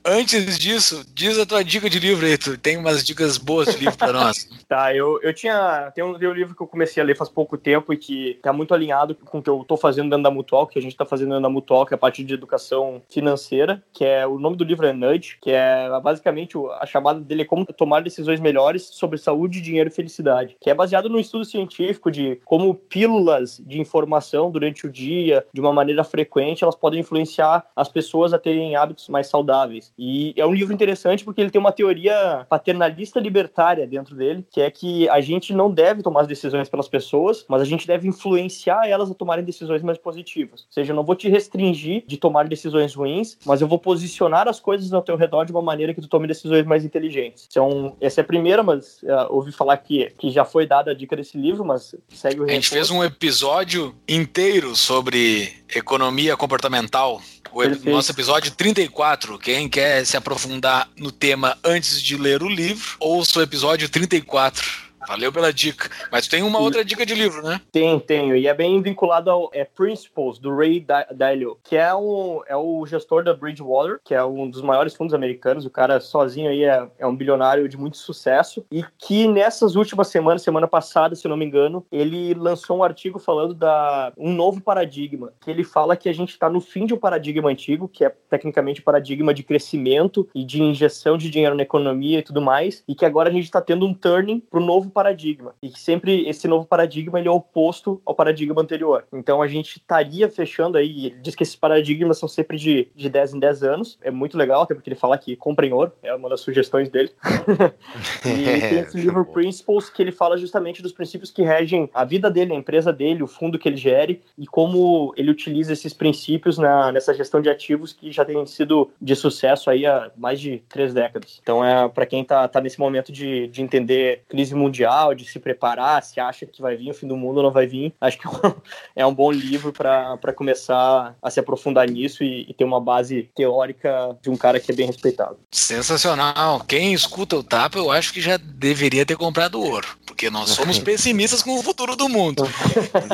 Antes disso, diz a tua dica de livro aí, tu tem umas dicas boas de livro para nós. tá, eu, eu tinha. Tem um, tem um livro que eu comecei a ler faz pouco tempo e que tá muito alinhado com o que eu tô fazendo dentro da Mutual, que a gente tá fazendo dentro da Mutual, que é a parte de educação financeira, que é. O nome do livro é Nudge, que é basicamente a chamada dele é como tomar decisões melhores sobre saúde, dinheiro e felicidade. Que é baseado num estudo científico de como pílulas de informação durante o dia, de uma maneira frequente, elas podem influenciar as pessoas a terem hábitos mais saudáveis. E é um livro interessante porque ele tem uma teoria paternalista libertária dentro dele, que é que a gente não deve tomar as decisões pelas pessoas, mas a gente deve influenciar elas a tomarem decisões mais positivas. Ou seja, eu não vou te restringir de tomar decisões ruins, mas eu vou posicionar as coisas ao teu redor de uma maneira que tu tome decisões mais inteligentes. Então, essa é a primeira, mas uh, ouvi falar que, que já foi dada a dica desse livro, mas segue o A gente fez um episódio inteiro sobre economia comportamental o nosso episódio 34. Quem quer se aprofundar no tema antes de ler o livro, ouça o episódio 34. Valeu pela dica. Mas tem uma outra dica de livro, né? Tem, tenho. E é bem vinculado ao é Principles, do Ray Dalio, que é, um, é o gestor da Bridgewater, que é um dos maiores fundos americanos. O cara sozinho aí é, é um bilionário de muito sucesso. E que nessas últimas semanas, semana passada, se eu não me engano, ele lançou um artigo falando da um novo paradigma. Que ele fala que a gente está no fim de um paradigma antigo, que é tecnicamente o paradigma de crescimento e de injeção de dinheiro na economia e tudo mais. E que agora a gente está tendo um turning para o novo paradigma e que sempre esse novo paradigma ele é oposto ao paradigma anterior. Então a gente estaria fechando aí, ele diz que esses paradigmas são sempre de, de 10 em 10 anos, é muito legal, até porque ele fala que comprem ouro, é uma das sugestões dele. e tem esse livro Principles que ele fala justamente dos princípios que regem a vida dele, a empresa dele, o fundo que ele gere e como ele utiliza esses princípios na, nessa gestão de ativos que já tem sido de sucesso aí há mais de três décadas. Então é para quem está tá nesse momento de, de entender crise mundial mundial, de se preparar, se acha que vai vir o fim do mundo ou não vai vir. Acho que é um é bom livro para começar a se aprofundar nisso e, e, ter uma base teórica de um cara que é bem respeitado. Sensacional. Quem escuta o Tapa, eu acho que já deveria ter comprado ouro, porque nós somos pessimistas com o futuro do mundo.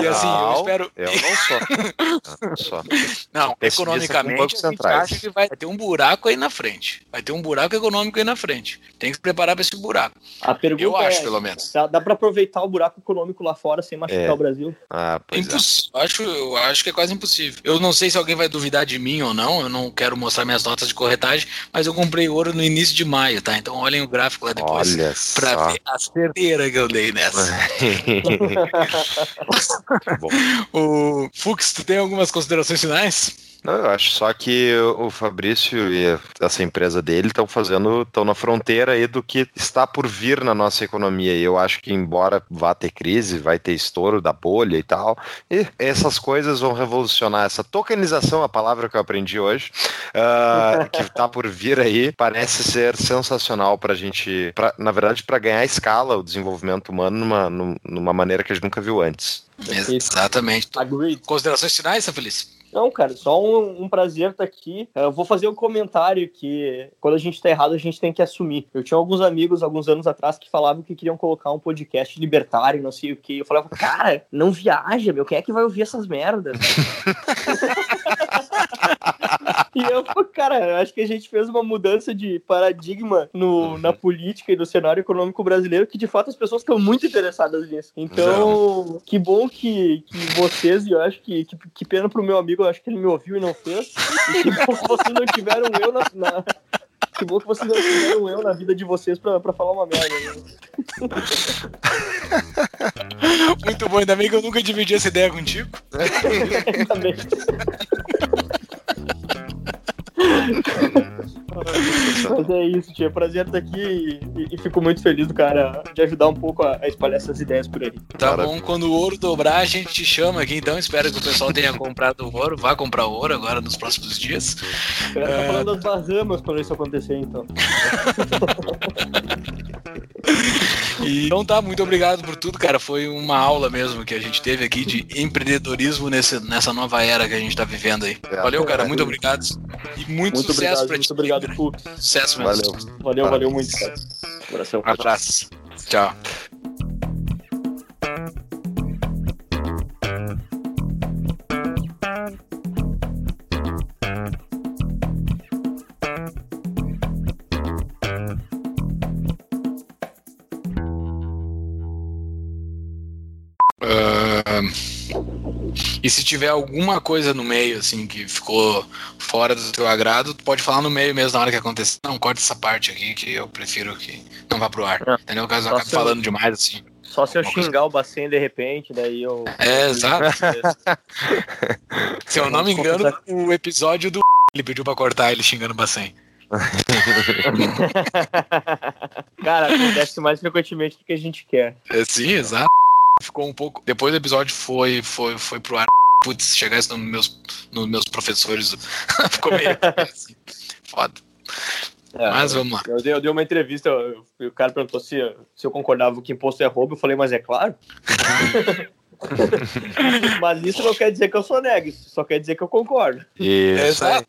E assim, não, eu espero. Eu não sou. Não, não economicamente, a gente acha que vai ter um buraco aí na frente. Vai ter um buraco econômico aí na frente. Tem que se preparar para esse buraco. A pergunta eu é, acho, pelo menos. Dá, dá para aproveitar o buraco econômico lá fora sem machucar é. o Brasil? Ah, pois é. Acho, eu acho que é quase impossível. Eu não sei se alguém vai duvidar de mim ou não, eu não quero mostrar minhas notas de corretagem, mas eu comprei ouro no início de maio, tá? Então olhem o gráfico lá depois Olha pra só. ver a certeira que eu dei nessa. o Fux, tu tem algumas considerações finais? Não, eu acho só que o Fabrício e essa empresa dele estão fazendo, estão na fronteira aí do que está por vir na nossa economia. E eu acho que, embora vá ter crise, vai ter estouro da bolha e tal, e essas coisas vão revolucionar. Essa tokenização, a palavra que eu aprendi hoje, uh, que está por vir aí, parece ser sensacional para a gente, pra, na verdade, para ganhar escala o desenvolvimento humano numa, numa maneira que a gente nunca viu antes. Exatamente. Agreed. Considerações finais, Feliz? Não, cara, só um, um prazer estar tá aqui. Eu vou fazer um comentário que quando a gente tá errado, a gente tem que assumir. Eu tinha alguns amigos alguns anos atrás que falavam que queriam colocar um podcast libertário, não sei o que. Eu falava, cara, não viaja, meu, quem é que vai ouvir essas merdas? e eu, cara, acho que a gente fez uma mudança de paradigma no, na política e no cenário econômico brasileiro que de fato as pessoas estão muito interessadas nisso. Então, que bom que, que vocês, e eu acho que, que, que pena pro meu amigo, eu acho que ele me ouviu e não fez. E que bom que vocês não tiveram eu na, na que bom que vocês não tiveram eu na vida de vocês pra, pra falar uma merda. Né? Muito bom, ainda bem que eu nunca dividi essa ideia contigo. ainda bem. Mas é isso, tia. Prazer estar aqui e, e, fico muito feliz do cara de ajudar um pouco a, a espalhar essas ideias por aí. Tá bom, quando o ouro dobrar, a gente te chama aqui, então. Espero que o pessoal tenha comprado ouro. Vá comprar ouro agora nos próximos dias. Espero uh... tá falando das Bahamas quando isso acontecer, então. E, então tá, muito obrigado por tudo, cara. Foi uma aula mesmo que a gente teve aqui de empreendedorismo nesse, nessa nova era que a gente tá vivendo aí. É. Valeu, cara. Muito obrigado. E muito, Muito sucesso obrigado, pra muito ti. obrigado, cara. Fux. Sucesso mesmo. Valeu. Valeu, valeu muito, cara. Coração. Um abraço. Tchau. E se tiver alguma coisa no meio, assim, que ficou fora do teu agrado, tu pode falar no meio mesmo na hora que acontecer. Não, corta essa parte aqui que eu prefiro que não vá pro ar. É. Entendeu? Caso eu acabe eu- falando demais, assim. Só se eu xingar o Bacen de repente, daí eu. É, exato. Se eu não me engano, o episódio do ele pediu pra cortar ele xingando o Bacen. Cara, acontece mais frequentemente do que a gente quer. É, sim, exato. Ficou um pouco. Depois do episódio foi, foi, foi pro ar. Putz, chegar isso nos meus, nos meus professores. Ficou meio assim. Foda. É, Mas vamos lá. Eu dei, eu dei uma entrevista, eu- o cara perguntou se, se eu concordava que imposto é roubo, eu falei, mas é claro. mas isso não quer dizer que eu sou nego, isso só quer dizer que eu concordo. Isso. Exato.